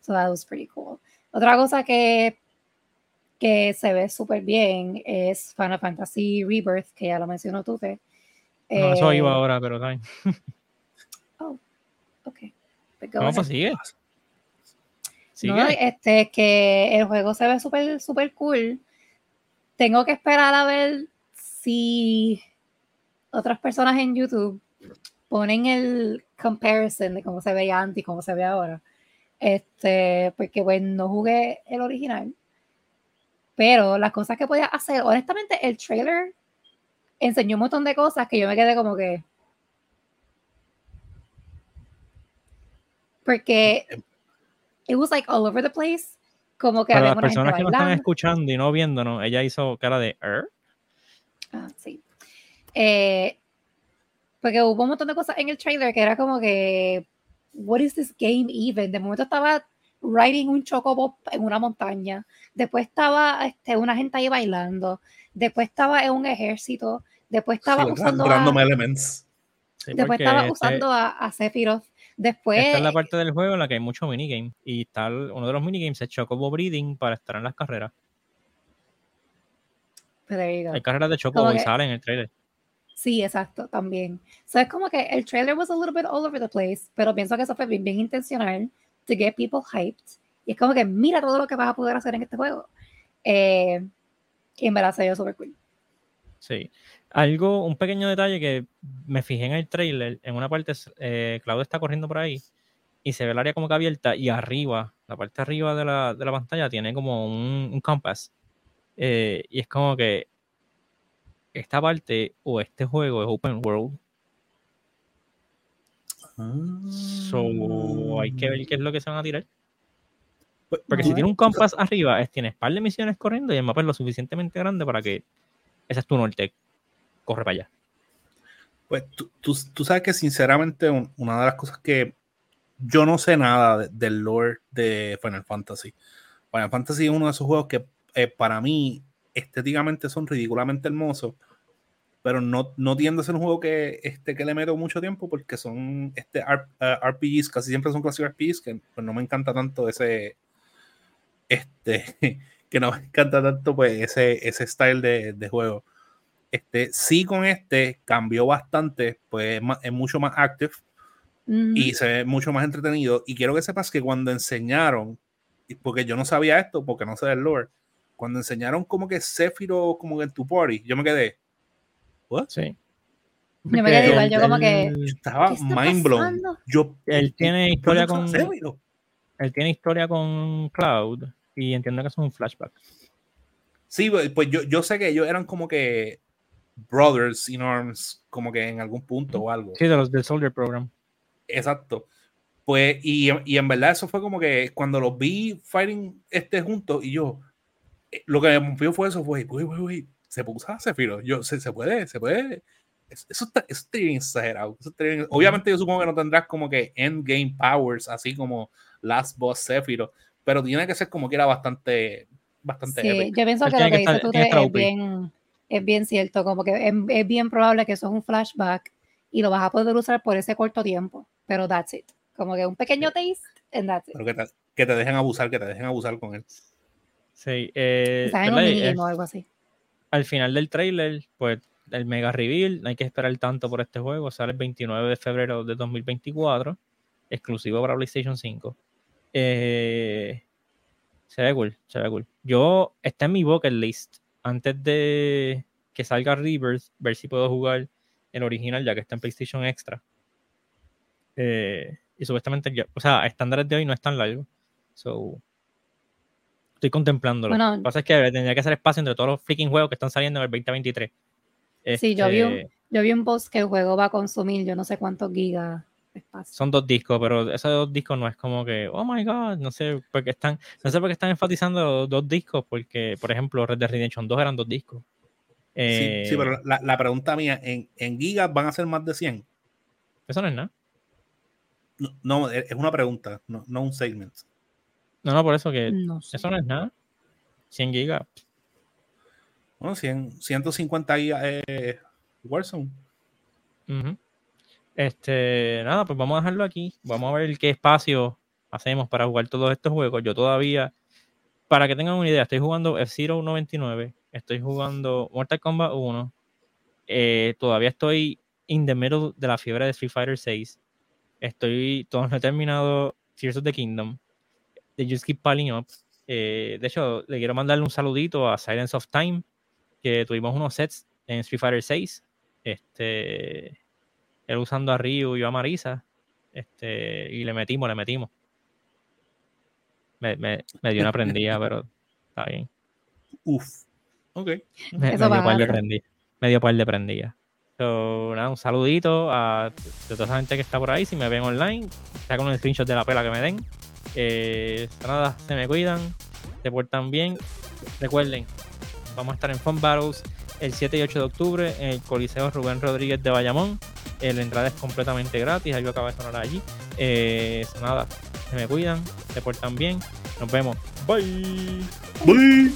so that was pretty cool. Otra cosa que, que se ve súper bien es Final Fantasy Rebirth, que ya lo mencionó Tute. No, eso Eh, iba ahora, pero también. ok. Pues go ¿Cómo ahead. pues sigue? Sigue. No, este, que el juego se ve súper, súper cool. Tengo que esperar a ver si otras personas en YouTube ponen el comparison de cómo se veía antes y cómo se ve ahora. Este, porque pues no jugué el original. Pero las cosas que podía hacer, honestamente, el trailer enseñó un montón de cosas que yo me quedé como que. Porque it was like all over the place. Como que Para había las personas que nos están escuchando y no viéndonos, ella hizo cara de "Er". Ah, sí. Eh, porque hubo un montón de cosas en el trailer que era como que, what is this game even? De momento estaba riding un chocobo en una montaña, después estaba este, una gente ahí bailando, después estaba en un ejército, después estaba Sí, usando a, Random Elements. Sí, después estaba este- usando a, a Sephiroth, después Esta es la parte del juego en la que hay mucho minigame. Y está uno de los minigames es Chocobo Breeding para estar en las carreras. Hay carreras de Chocobo y que- sale en el trailer. Sí, exacto, también. So es como que el trailer was a little bit all over the place, pero pienso que eso fue bien, bien intencional to get people hyped. Y es como que mira todo lo que vas a poder hacer en este juego. Eh, y en verdad se súper cool. Sí. Algo, un pequeño detalle que me fijé en el trailer, en una parte, eh, Claudio está corriendo por ahí y se ve el área como que abierta y arriba, la parte arriba de la, de la pantalla tiene como un, un compass. Eh, y es como que esta parte o este juego es open world, so hay que ver qué es lo que se van a tirar. Pues, Porque si tiene un compass arriba, es, tienes par de misiones corriendo y el mapa es lo suficientemente grande para que ese es tu norte. Corre para allá. Pues tú, tú- tú sabes que sinceramente un- una de las cosas que yo no sé nada de- del lore de Final Fantasy. Final Fantasy es uno de esos juegos que eh, para mí estéticamente son ridículamente hermosos, pero no, no tiende a ser un juego que, este, que le meto mucho tiempo porque son este, R- eh, RPGs, casi siempre son clásicos RPGs, que pues, no me encanta tanto ese, este, que no me encanta tanto pues ese, ese style de juego. Este, sí con este cambió bastante, pues es, ma- es mucho más active Ujú. y se ve mucho más entretenido. Y quiero que sepas que cuando enseñaron, y porque yo no sabía esto, porque no sé del lore, cuando enseñaron como que Sephiroth como que en tu party, yo me quedé, ¿what? Sí. Yo me quedé igual, yo como que- Estaba ¿Qué está mind blown. Yo, él tiene historia con Sephiroth. él tiene historia con Cloud Y entiendo que es un flashback. Sí, pues, pues yo, yo sé que ellos eran como que brothers in arms, como que en algún punto o algo. Sí, de los del Soldier Program. Exacto. Pues, y, y en verdad eso fue como que cuando los vi fighting este juntos y yo, eh, lo que me rompió fue eso, fue, uy, uy, uy, se puso a Sephiroth. Yo, se, se puede, se puede. Eso está, eso está bien exagerado. Eso está bien- Obviamente yo supongo que no tendrás como que endgame powers, así como Last Boss Sephiroth, pero tiene que ser como que era bastante, bastante Sí, épico. yo pienso que tiene lo que que dices tú que es bien, es bien cierto, como que es, es bien probable que eso es un flashback y lo vas a poder usar por ese corto tiempo, pero that's it. Como que un pequeño taste and that's it. Pero que te, que te dejen abusar, que te dejen abusar con él. Sí, eh, Quizás en un ¿verdad? minigame Eh, o algo así. al final del trailer, pues el mega reveal, no hay que esperar tanto por este juego, sale el 29 de febrero de 2024, exclusivo para PlayStation 5. Eh, se ve cool, se ve cool. Yo, está en mi bucket list, antes de que salga Rebirth, ver si puedo jugar el original, ya que está en PlayStation Extra. Eh, y supuestamente, ya, o sea, a estándares de hoy no es tan largo. So, estoy contemplándolo. Bueno. Lo que pasa es que tendría que hacer espacio entre todos los freaking juegos que están saliendo en el 2023. Sí, yo vi un- Este, Yo vi un post que el juego va a consumir yo no sé cuántos gigas espacio. Son dos discos, pero esos dos discos no es como que, oh my god, no sé por qué están, no sé por qué están enfatizando los dos discos, porque, por ejemplo, Red Dead Redemption 2 eran dos discos. Sí, Eh, sí, pero la, la pregunta mía, ¿en, ¿en gigas van a ser más de 100? Eso no es nada. No, no, es una pregunta, no, no un segment. No, no, por eso que No sé. eso no es nada. 100 gigas. Bueno, 100, 150 gigas eh, Warzone. Ujú. Este, nada, pues vamos a dejarlo aquí. Vamos a ver qué espacio hacemos para jugar todos estos juegos. Yo todavía, para que tengan una idea, estoy jugando F-Zero 99, estoy jugando Mortal Kombat 1, eh, todavía estoy in the middle de la fiebre de Street Fighter 6. Estoy, todavía no he terminado Tears of the Kingdom. They just keep piling up. Eh, de hecho, le quiero mandarle un saludito a Silence of Time, que tuvimos unos sets en Street Fighter 6. Este, él usando a Ryu y yo a Marisa. Este, y le metimos, le metimos. Me, me, me dio una prendida, pero está bien. Uf. Ok. Me, Eso me dio par de prendida. Me dio par de prendida. So, nada, un saludito a toda esa gente que está por ahí. Si me ven online, sacan un screenshot de la pela que me den. Eh, nada, se me cuidan, se portan bien. Recuerden, vamos a estar en Fun Battles el 7 y 8 de octubre en el Coliseo Rubén Rodríguez de Bayamón. Eh, la entrada es completamente gratis, algo acaba de sonar allí. Eh, nada, se me cuidan, se portan bien. Nos vemos. Bye. Bye.